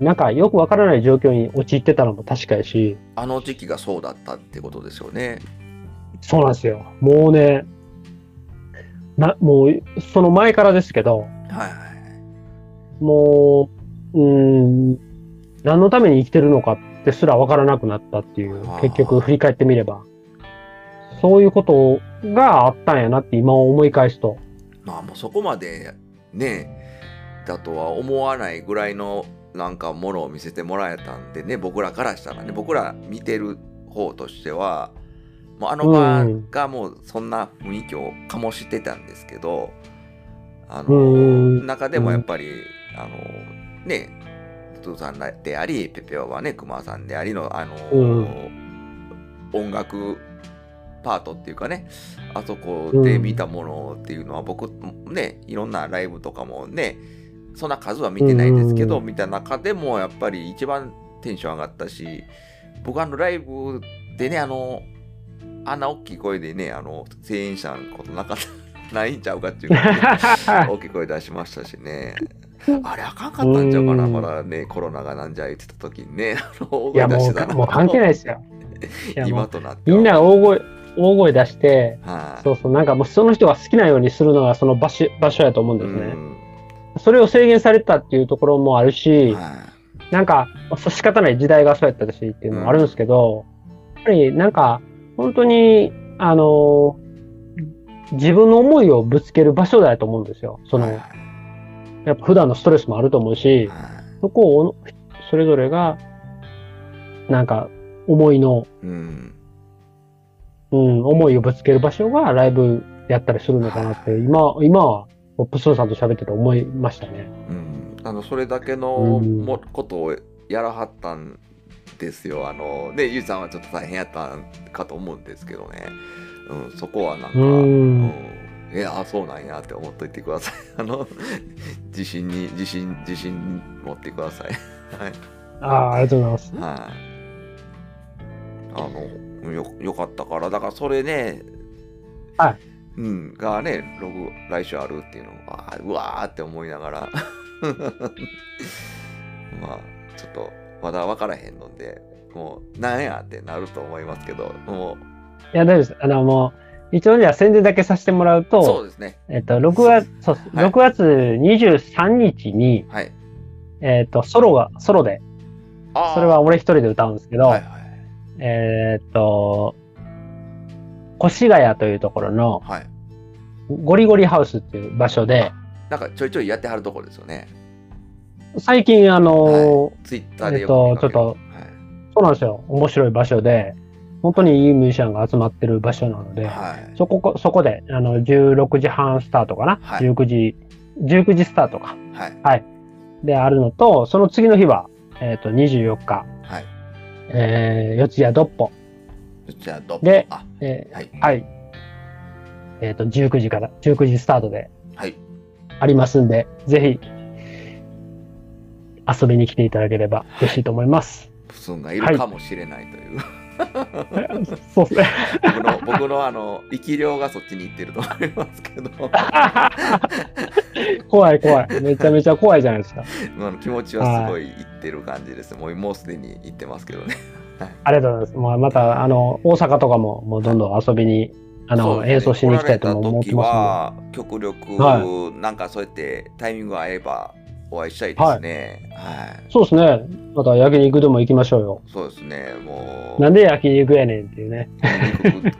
なんかよく分からない状況に陥ってたのも確かやし、あの時期がそうだったってことですよね。そうなんですよ。もうね、な、もう、その前からですけど、はいはいもう、うーん、何のために生きてるのかってすら分からなくなったっていう。結局振り返ってみれば。そういうことがあったんやなって今思い返すと。まあもうそこまでねだとは思わないぐらいのなんかものを見せてもらえたんでね僕らからしたらね僕ら見てる方としてはもうあの場うん。がもうそんな雰囲気を醸してたんですけどあのうん。中でもやっぱりあのねトゥーさんでありペペオはね熊さんでありのあの、うん。音楽パートっていうかね。あそこで見たものっていうのは僕ねいろんなライブとかもねそんな数は見てないですけど、うん。見た中でもやっぱり一番テンション上がったし僕あのライブでねあのあんな大きい声でねあの声援者のことなかったないんちゃうかっていうね 大きい声出しましたしね。あれあかんかったんちゃうかな、うん。まだね、コロナがなんじゃ言ってた時にね、あの大いやも声出してたう、もう関係ないですよ。今うとなっては。みんなが大声、大声出して、はい、そうそう、なんかもうその人が好きなようにするのがその場所、場所やと思うんですね。うん。それを制限されたっていうところもあるし、はなんか、仕方ない時代がそうやったしっていうのもあるんですけど、やっぱりなんか、本当に、あの、自分の思いをぶつける場所だと思うんですよ。いその、はい。やっぱ普段のストレスもあると思うし、はい。そこをそれぞれが、なんか、思いの、うんうん、思いをぶつける場所がライブやったりするのかなって、今、今は、プスンさんと喋ってて思いましたね。うん、あのそれだけのうんもことをやらはったんですよ。あのね、ゆうさんはちょっと大変やったんかと思うんですけどね。うん、そこはなんか、ううんん。いや、あそうなんやって思っといてください。あの、自信に、自信、自信持ってください。はい。ああ、ありがとうございます。はい。あの、よ、よかったから、だからそれね、はい。うん、がね、ログ、来週あるっていうのが、うわーって思いながら、まあ、ちょっと、まだ分からへんので、もう、なんやってなると思いますけど、もいや、大丈夫です。あの、もう、一応じゃあ宣伝だけさせてもらうう、そうと、ですね。えっと、6月、そう、はい6月23日に、はい。えっと、ソロが、ソロで、それは俺一人で歌うんですけど、はいはい。えっと、越谷というところのはい。ゴリゴリハウスっていう場所で、なんかちょいちょいやってはるとこですよね。最近あの、ツイッターでえっとちょっそうなんですよ。面白い場所で、本当にいいミュージシャンが集まってる場所なので、はい。はい。そこ、そこで、あの、16時半スタートかな、はい ?19 時、19時スタートか。はい。で、あるのと、その次の日は、えっ、と、24日、はい。えー、四谷ドッポ、じゃあ、どっであ、えはい。ーはい。えっ、と、19時から、19時スタートではい。ありますんで、ぜひ、遊びに来ていただければ嬉しいと思います。プスンがいるかもしれないという、そうですね。僕の僕のあの生き量がそっちに行ってると思いますけど 怖い怖い。めちゃめちゃ怖いじゃないですか。あの気持ちはすごいいってる感じです、もうもうすでに行ってますけどねありがとうございます。まあ、また、あの、大阪とかも、もうどんどん遊びに、あの、ね演奏しに行きたいとも思ってます来られた時は極力、はなんかそうやってタイミングが合えばお会いしたいですねはい、ので。そうですね。また焼肉でも行きましょうよ。そうですねもうなんで焼肉やねんっていうね。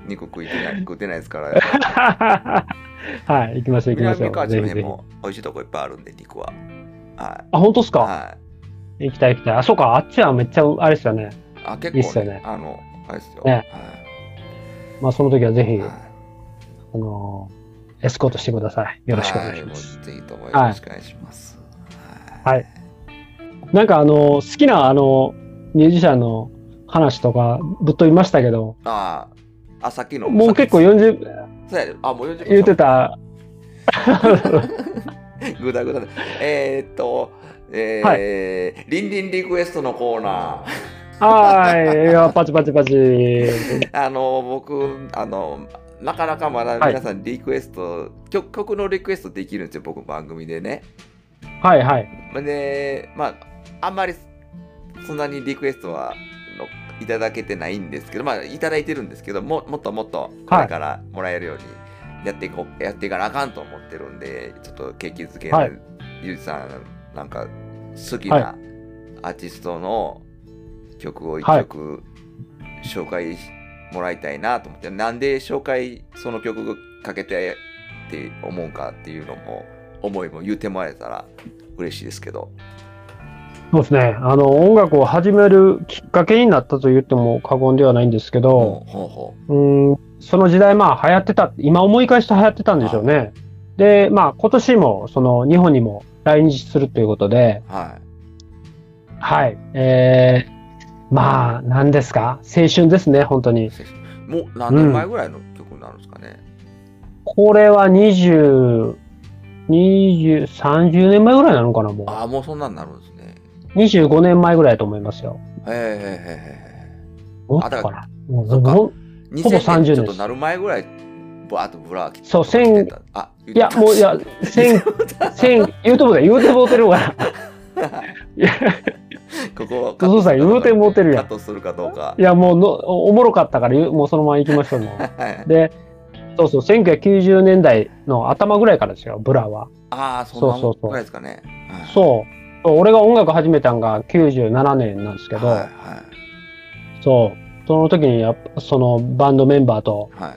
肉食いてない食ってないですから はい、行きましょう行きましょう。南川ぜひぜひ。町の辺も美味しいとこいっぱいあるんで肉ははあ、本当ですか、いはい行きたい行きたい。あ、そうか、あっちはめっちゃ、あれですよね。あ結構ねいいっすよねあのあれですよ、ねまあ、その時はぜひ、はいあのエスコートしてください。よろしくお願いします。ぜひともよろしくお願いします。はいなんかあの、好きなあの、ミュージシャンの話とかぶっ飛びましたけど、ああ、あ、さっきの。もう結構さっき40、そうやであ、もう40分。言ってた、ぐだぐだで。えー、っと、えーリンリンリクエストのコーナー。はい、パチパチパチ。あの、僕、あの、なかなかまだ皆さんリクエスト、曲曲のリクエストできるんですよ、僕番組でね。はいはい。で、まあ、あんまりそんなにリクエストはのいただけてないんですけど、まあ、いただいてるんですけど、ももっともっとこれからもらえるようにやっていこう、やっていかなあかんと思ってるんで、ちょっと景気づけの、はい。ゆうじさん、なんか好きはなアーティストの曲を一はい曲紹介しもらいたいなと思って、なんで紹介その曲かけてって思うかっていうのも思いも言ってもらえたら嬉しいですけど。そうですね。あの、音楽を始めるきっかけになったと言っても過言ではないんですけど、その時代まあ流行ってた、今思い返して流行ってたんでしょうね。で、まあ今年もその日本にも来日するということで、う。ははい。えー、まあ何ですか？青春ですね、本当に。い。もう何年前ぐらいの曲になるんですかね？これは20、20、30年前ぐらいなのかな、もああ、もうそんなんなるんですね。う。25年前ぐらいだと思いますよ。へえへえへもっとあだかかな。もうほぼ2000 30年ちょっとなる前ぐらい、バーッとブラーそう飛ばしてたあ、いや、もう、いや、千、千、言うてもだ、言うてもうてるわ。いや、ここはそうさん言うてもうてるやんカットするかどうかい。やもうのおおもろかったからもうそのまま行きましょう、もで、そうそう、1990年代の頭ぐらいからですよ、ブラは。ああ、そんなそうそうそうぐらいですかね。はいそう。そう俺が音楽始めたんが97年なんですけど、はいはいそう。その時にやっぱ、そのバンドメンバーと、はい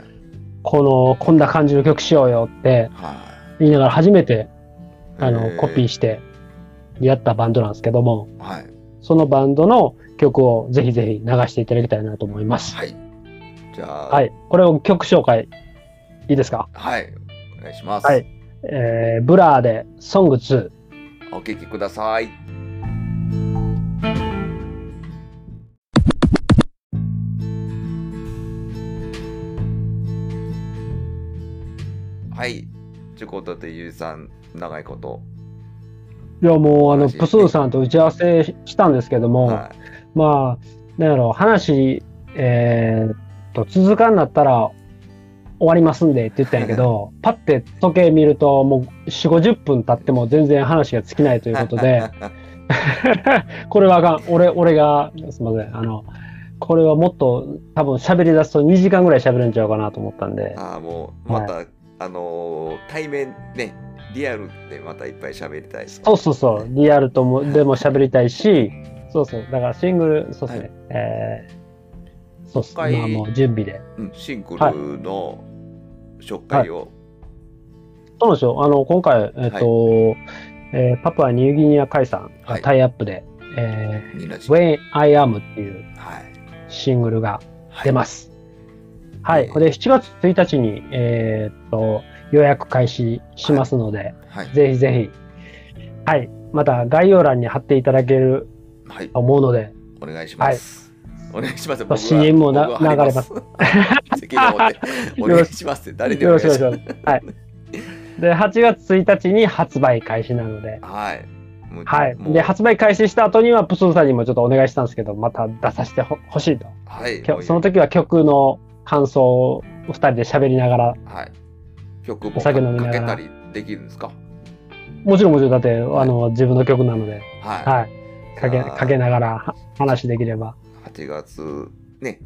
この、こんな感じの曲しようよっては言いながら初めて、い。あの、コピーししてやったバンドなんですけども、はい。そのバンドの曲をぜひぜひ流していただきたいなと思います。はい。じゃあ、はい。これを曲紹介、いいですか？はい。お願いします。はいえー、ブラーで、ソング2。お聴きください。はい。ちゅうことで、ゆうじさん、長いこと。いや、もう、あの、話プスーさんと打ち合わせしたんですけども、はまあ、なんやろう、話、えーっと、続かんなったら終わりますんでって言ったんやけど、パッて時計見ると、もう4、50分経っても全然話が尽きないとい。いうことで、これはあかん。俺、俺が、すみません。あの、これはもっと多分喋り出すと2時間ぐらい喋るんちゃうかなと思ったんで、ああ、もう、また、あのー対面ね、リアルでまたいっぱい喋りたいです。そうそうそう、リアルともでも喋りたいし、そうそう、だからシングル、そうですね、はいえー、そうっす今回まあもう準備で。うん、シングルの紹介を。そうなんですよ、あの、今回、えっ、と、えーパプアニューギニア海さんはいがタイアップで、えニラジー When I Am っていうはい。シングルがはい出ます。はい。えーこれ7月1日に、えーっと、予約開始しますので、はい。ぜひぜひ、はい。また概要欄に貼っていただけるはい。と思うので、お願いします。お願いします。まあ CM もな流れます。責任を持って、お願いします誰でもよろしくおお願いします。はい。で、8月1日に発売開始なので、はい。はい。で、発売開始した後には、プスンさんにもちょっとお願いしたんですけど、また出させてほほしいと。はい。その時は曲の感想を二人で喋りながら、はい。曲もお酒飲みながらできるんですか？もちろんもちろん、だって、あの、自分の曲なので、はい。はい。かけ、かけながらは話できれば。8月ね、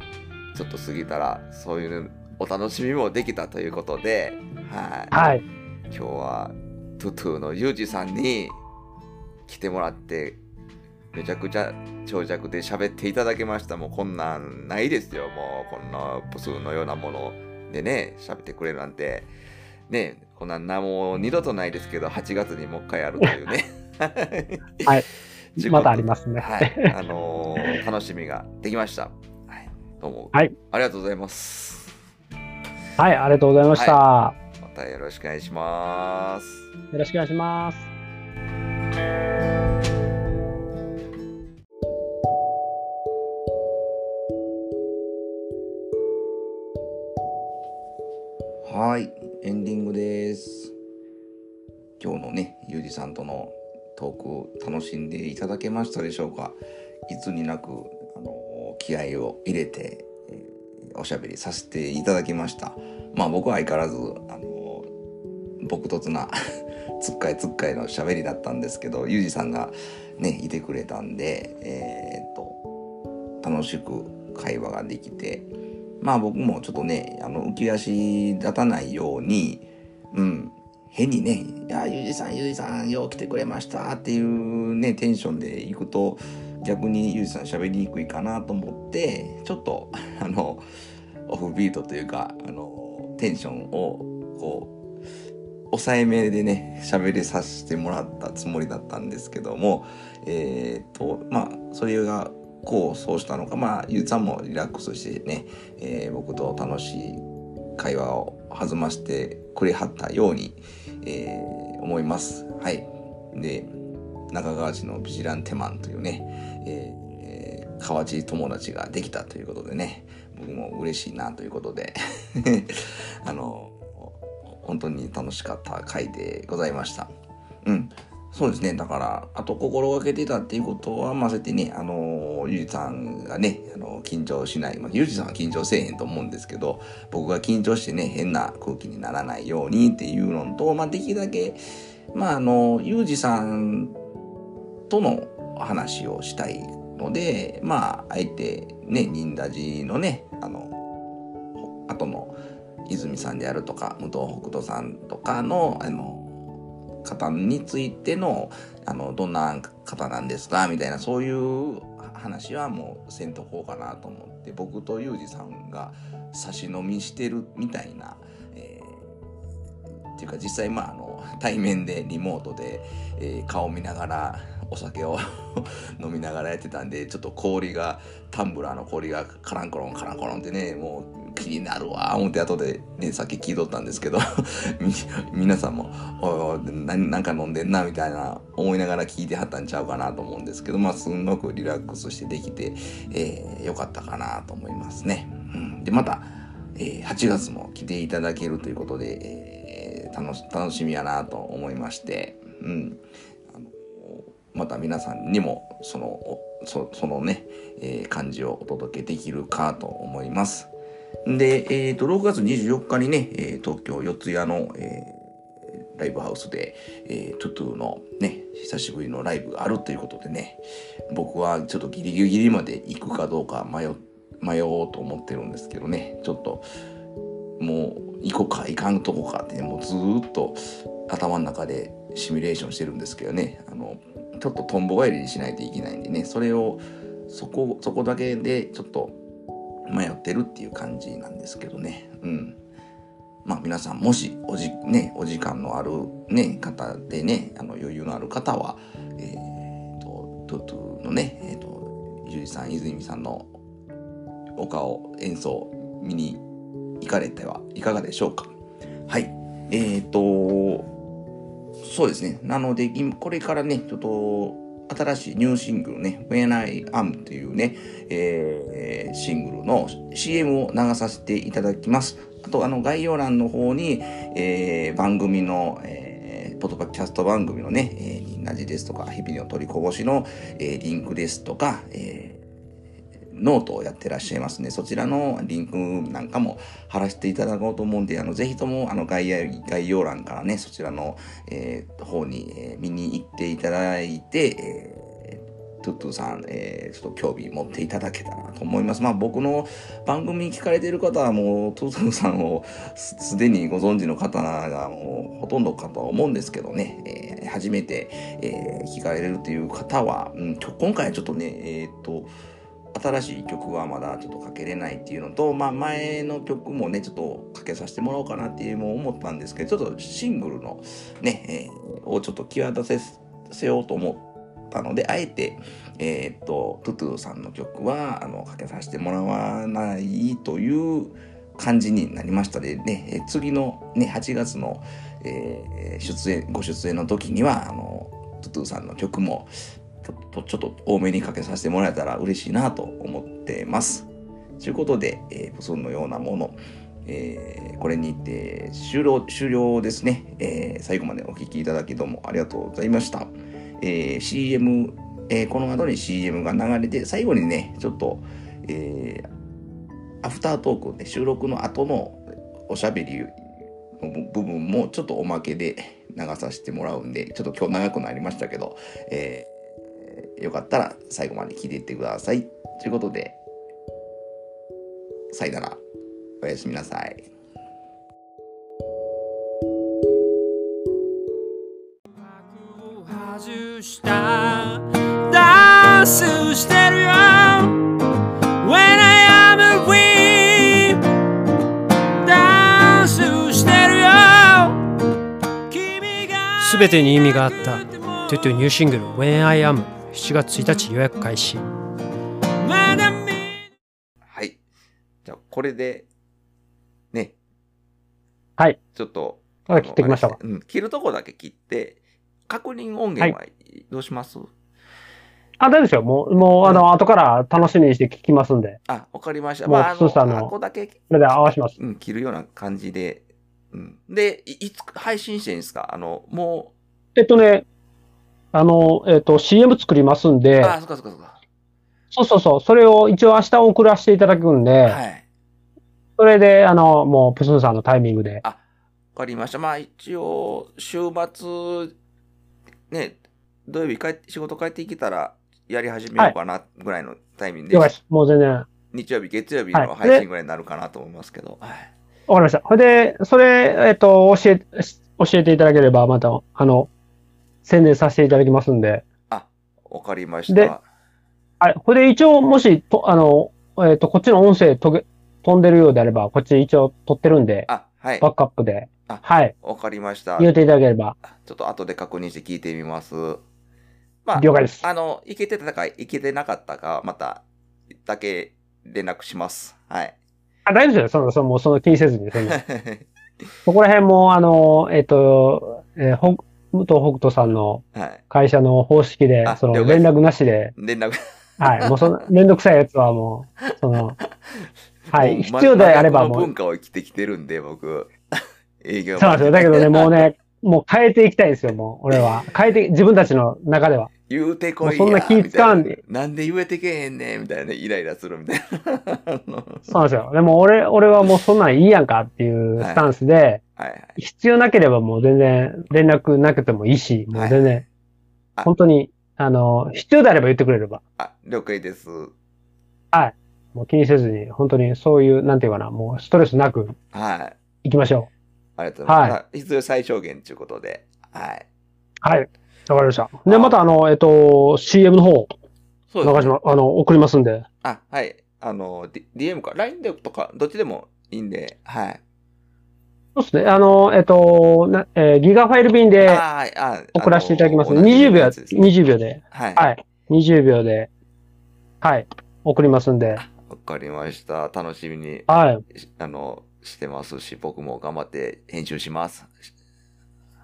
ちょっと過ぎたら、そういうお楽しみもできたということで、はい。はい。今日は、トゥトゥのユージさんに来てもらって、めちゃくちゃ長尺で喋っていただきました。もうこんなんないですよ。もうこんなプスのようなものでね、喋ってくれるなんて。ね、こんなんなもう二度とないですけど、8月にもう一回やるというね。はい またありますね。はい、あのー楽しみができました。はい、どうも、はいありがとうございます。はい、ありがとうございました。またよろしくお願いします。よろしくお願いします。はい、エンディングです。今日のね、ゆうじさんとのトーク楽しんでいただけましたでしょうか？いつになく、あの気合を入れて、えーおしゃべりさせていただきました。まあ僕は相変わらず、あの朴突な つっかいつっかいのしゃべりだったんですけど、ゆうじさんがね、いてくれたんで、えーっと、楽しく会話ができて、まあ僕もちょっとね、あの、浮き足立たないように、うん、変にね、いや、ゆうじさん、ゆうじさん、よう来てくれましたっていうね、テンションで行くと、逆にゆうじさん喋りにくいかなと思って、ちょっと、あの、オフビートというか、あの、テンションを、こう、抑えめでね、喋りさせてもらったつもりだったんですけども、えーっと、まあ、それが、こう、そうしたのか、まあ、ゆうじさんもリラックスしてね、えー僕と楽しい会話を弾ませてくれはったように、えー思います。はい。で、中川市のビジランテマンというね、えー河内友達ができたということでね、僕も嬉しいなということで、あの、本当に楽しかった回でございました。うん。そうですね。だから、あと心がけてたっていうことは、ませてね、あの、ゆうじさんがね、あの、緊張しない。まあ、ゆうじさんは緊張せえへんと思うんですけど、僕が緊張してね、変な空気にならないようにっていうのと、まあ、できるだけ、まあ、あの、ゆうじさんとの話をしたいので、まあ、あえて、ね、忍田寺のね、あの、後の泉さんであるとか、武藤北斗さんとかの、あの、方についての、あの、どんな方なんですか？みたいな、そういう話はもうせんとこうかなと思って、僕とユージさんが差し飲みしてるみたいな、えーっていうか実際まああの対面でリモートで、えー顔見ながらお酒を 飲みながらやってたんでちょっと氷がタンブラーの氷がカランコロンカランコロンってねもう気になるわ思って後でねさっき聞いとったんですけど 皆さんも「おいおいなんか飲んでんな」みたいな思いながら聞いてはったんちゃうかなと思うんですけどまあすんごくリラックスしてできて、えーよかったかなと思いますね。うん、でまたえー8月も来ていただけるということで、えー楽し楽しみやなと思いまして、うん、あのまた皆さんにもそのそそのね、えー感じをお届けできるかと思います。で、えー、と6月24日にね、えー東京四谷の、えーライブハウスで、えートゥトゥのね、久しぶりのライブがあるということでね、僕はちょっとギリギリまで行くかどうか迷迷おうと思ってるんですけどね、ちょっともう行こうか行かんとこかってねもうずっと頭の中でシミュレーションしてるんですけどねあのちょっとトンボ帰りにしないといけないんでねそれをそこそこだけでちょっと迷ってるっていう感じなんですけどね。うん。まあ皆さんもしおじ,、ね、お時間のある、ね、方でねあの余裕のある方はえー、とトゥトゥのねえー、とゆうじさん泉さんのお顔演奏見に行かれてはいかがでしょうか。はい。えっ、とそうですね。なのでこれからねちょっと新しいニューシングルね「When I Am」っていうね、えーシングルの CM を流させていただきます。あとあの概要欄の方に、えー番組の、えーポッドキャスト番組のね、えーになじですとか、日々の取りこぼしの、えーリンクですとか、えーノートをやってらっしゃいますね。そちらのリンクなんかも貼らせていただこうと思うんで、あの、ぜひとも、あの、概要概要欄からね、そちらの、えー方に、えー見に行っていただいて、えートゥットゥさん、えーちょっと興味持っていただけたらと思います。まあ僕の番組聞かれている方はもうトゥットゥさんをすでにご存知の方がもうほとんどかとは思うんですけどね、えー初めて、えー聞かれるという方は、うん、今回はちょっとね、えーっと、新しい曲はまだちょっとかけれないっていうのと、まあ前の曲もね、ちょっとかけさせてもらおうかなっていうのも思ったんですけど、ちょっとシングルのね、えーをちょっと際立たせようと思ったので、あえて、えーっと、トゥトゥさんの曲は、あの、かけさせてもらわないという感じになりましたでね、次のね、8月の、えー出演、ご出演の時には、あの、トゥトゥさんの曲も、と、ちょっと多めにかけさせてもらえたら嬉しいなと思ってます。ということで、えー、プスンのようなもの、えーこれにて終了、終了ですね。えー最後までお聞きいただきどうもありがとうございました。えー CM、えーこの後に CM が流れて、最後にね、ちょっと、えーアフタートークで収録の後のおしゃべりの部分もちょっとおまけで流させてもらうんで、ちょっと今日長くなりましたけど、えーよかったら最後まで聞いていってください。ということで、さよなら。おやすみなさい。外したダンスしてるよ When I am away ダンスしてるよ君がすべてに意味があったトゥトゥニューシングル When I Am 7月1日予約開始はい。じゃあ、これで、ね。はい。ちょっと。あ切ってきましたうん。切るとこだけ切って、確認音源はどうします、あ、大丈夫ですよ。もう、もう、あの、後から楽しみにして聞きますんで、あ、わかりました。もうまあ、あ普通さんのの、ここだけ、それで合わします。うん、切るような感じで。うん。で、いいつ配信していいんですか？あの、もえっとね、あの、えっと、CM 作りますんう、で、あ、そっかそっかそっか。そうそうそう、それを一応明日送らせていただくんで、はい。それで、あの、もう、プスンさんのタイミングで。わかりました。まあ一応、週末、ね、土曜日帰って、仕事帰ってきたら、やり始めようかな、ぐらいのタイミングで、了解です。もう全然。わか日曜日、月曜日はいの配信ぐらいになるかなと思いますけど。はい。りました。それで、それ、えっと、教え、教えていただければ、また、あの、宣伝させていただきますんで。わかりましでた。はい。これで一応、もし、と、あの、えっと、こっちの音声とげ飛んでるようであれば、こっち一応撮ってるんで、あ、はい。バックアップであ、はい。わかりました。言っていただければ、ちょっと後で確認して聞いてみます。まあ、了解です。あの、いけてたか、いけてなかったか、また、だけ連絡します。はい。あ、大丈夫ですよ。その、その、もうその気にせずに。そのそこら辺も、あの、えっと、えーほ、武藤北斗さんのはい。会社の方式であ、その、連絡なしで、連絡。はい。もうその、めんどくさいやつはもう、その、はい。必要であればもう文、化を生きてきてるんで、僕。営業そうなんですよ。だけどね、もうね、もう変えていきたいんですよ、もう、俺は。変えて、自分たちの中では。言うてこいやそんな気使わんでななんで言えてけへんねんみたいな、イライラするみたいな。そうなんですよ。でも俺、俺はもうそんなんいいやんかっていうスタンスで、はいはい。必要なければもう全然連絡なくてもいいし、もう全然、あ本当に、あの、必要であれば言ってくれれば、あ、了解です。もう気にせずに、本当にそういう、なんていうかな、もうストレスなくはい。行きましょありがとうございます。はあ必要最小限ということで。はい。う。はい。わかりました。で、またあの、えっと、CM の方、そうです。流しま、あの、送りますんで。あ、はい。あの、D- DM か、LINE でとか、どっちでもいいんで、はい。そうですね。あの、えっと、なえーギガファイル便で送らせていただきます。あの同じ20秒や、やつですね20秒で。はい。はい。20秒で、はい。送りますんで。わかりました。楽しみに、はい。しあの、してますし、僕も頑張って編集します。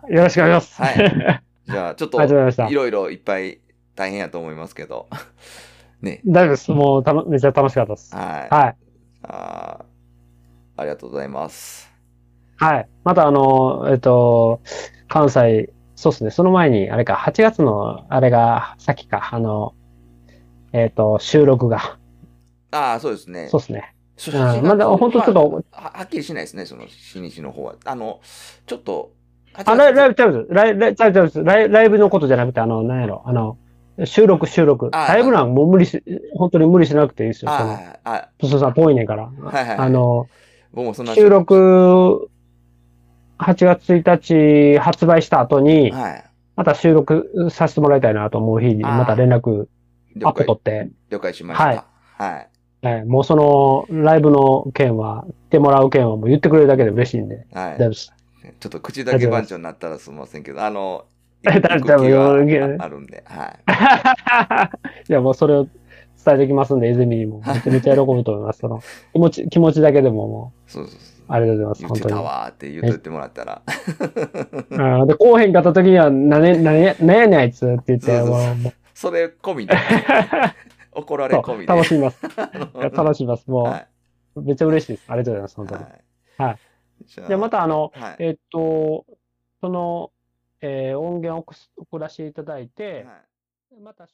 よろしくお願いします。はいあ じゃあ、ちょっと、い。ろいろいっぱい大変やと思いますけど。ね。大丈夫です。もうたの、めっちゃ楽しかったです。はい。はい。あーありがとうございます。はい。また、あの、えっと、関西そうですね。その前に、あれか、8月の、あれが、さっきか、あの、えっ、と、収録が。ああ、そうですね。そうですね。そうんまだ本当ちょっとまあははっきりしないですね、その、日にちの方は。あの、ちょっと、あ、ライブ、ライブちゃう。ライブ、ライブ、ライブライブのことじゃなくて、あの、なんやろ、あの、収録、収録。あライブなんもう無理し、本当に無理しなくていいですよ。その、ああ、あプスさん遠いねんから。はいはい。あ、の、僕もそんな。収録、8月1日発売した後に、はい。また収録させてもらいたいなと思う日に、また連絡アップ取って、了解しました。はいはい。えーもうそのライブの件は、来てもらう件はもう言ってくれるだけで嬉しいんで、はい。大丈夫です。ちょっと口だけ番長になったらすみませんけど、あの、大丈夫ああるんで、はい。いや、もうそれを伝えてきますんで、泉にも。めちゃめちゃ喜ぶと思います。その気持ち、気持ちだけでももそうそうそう。う、ありがとうございます。言ってた本わーって言ってもらったら。当に。うんで、こうへんかった時には、なね、なね、なんやねんあいつって言って、そうそうそれ込みで。怒られ込みで。楽しみます。楽しみます。もう、はめっちゃ嬉しいです。ありがとうございます。本い。当に。はい。はいじゃあまたあの、はい。えっと、その、えー音源を送らせていただいて、はいまた。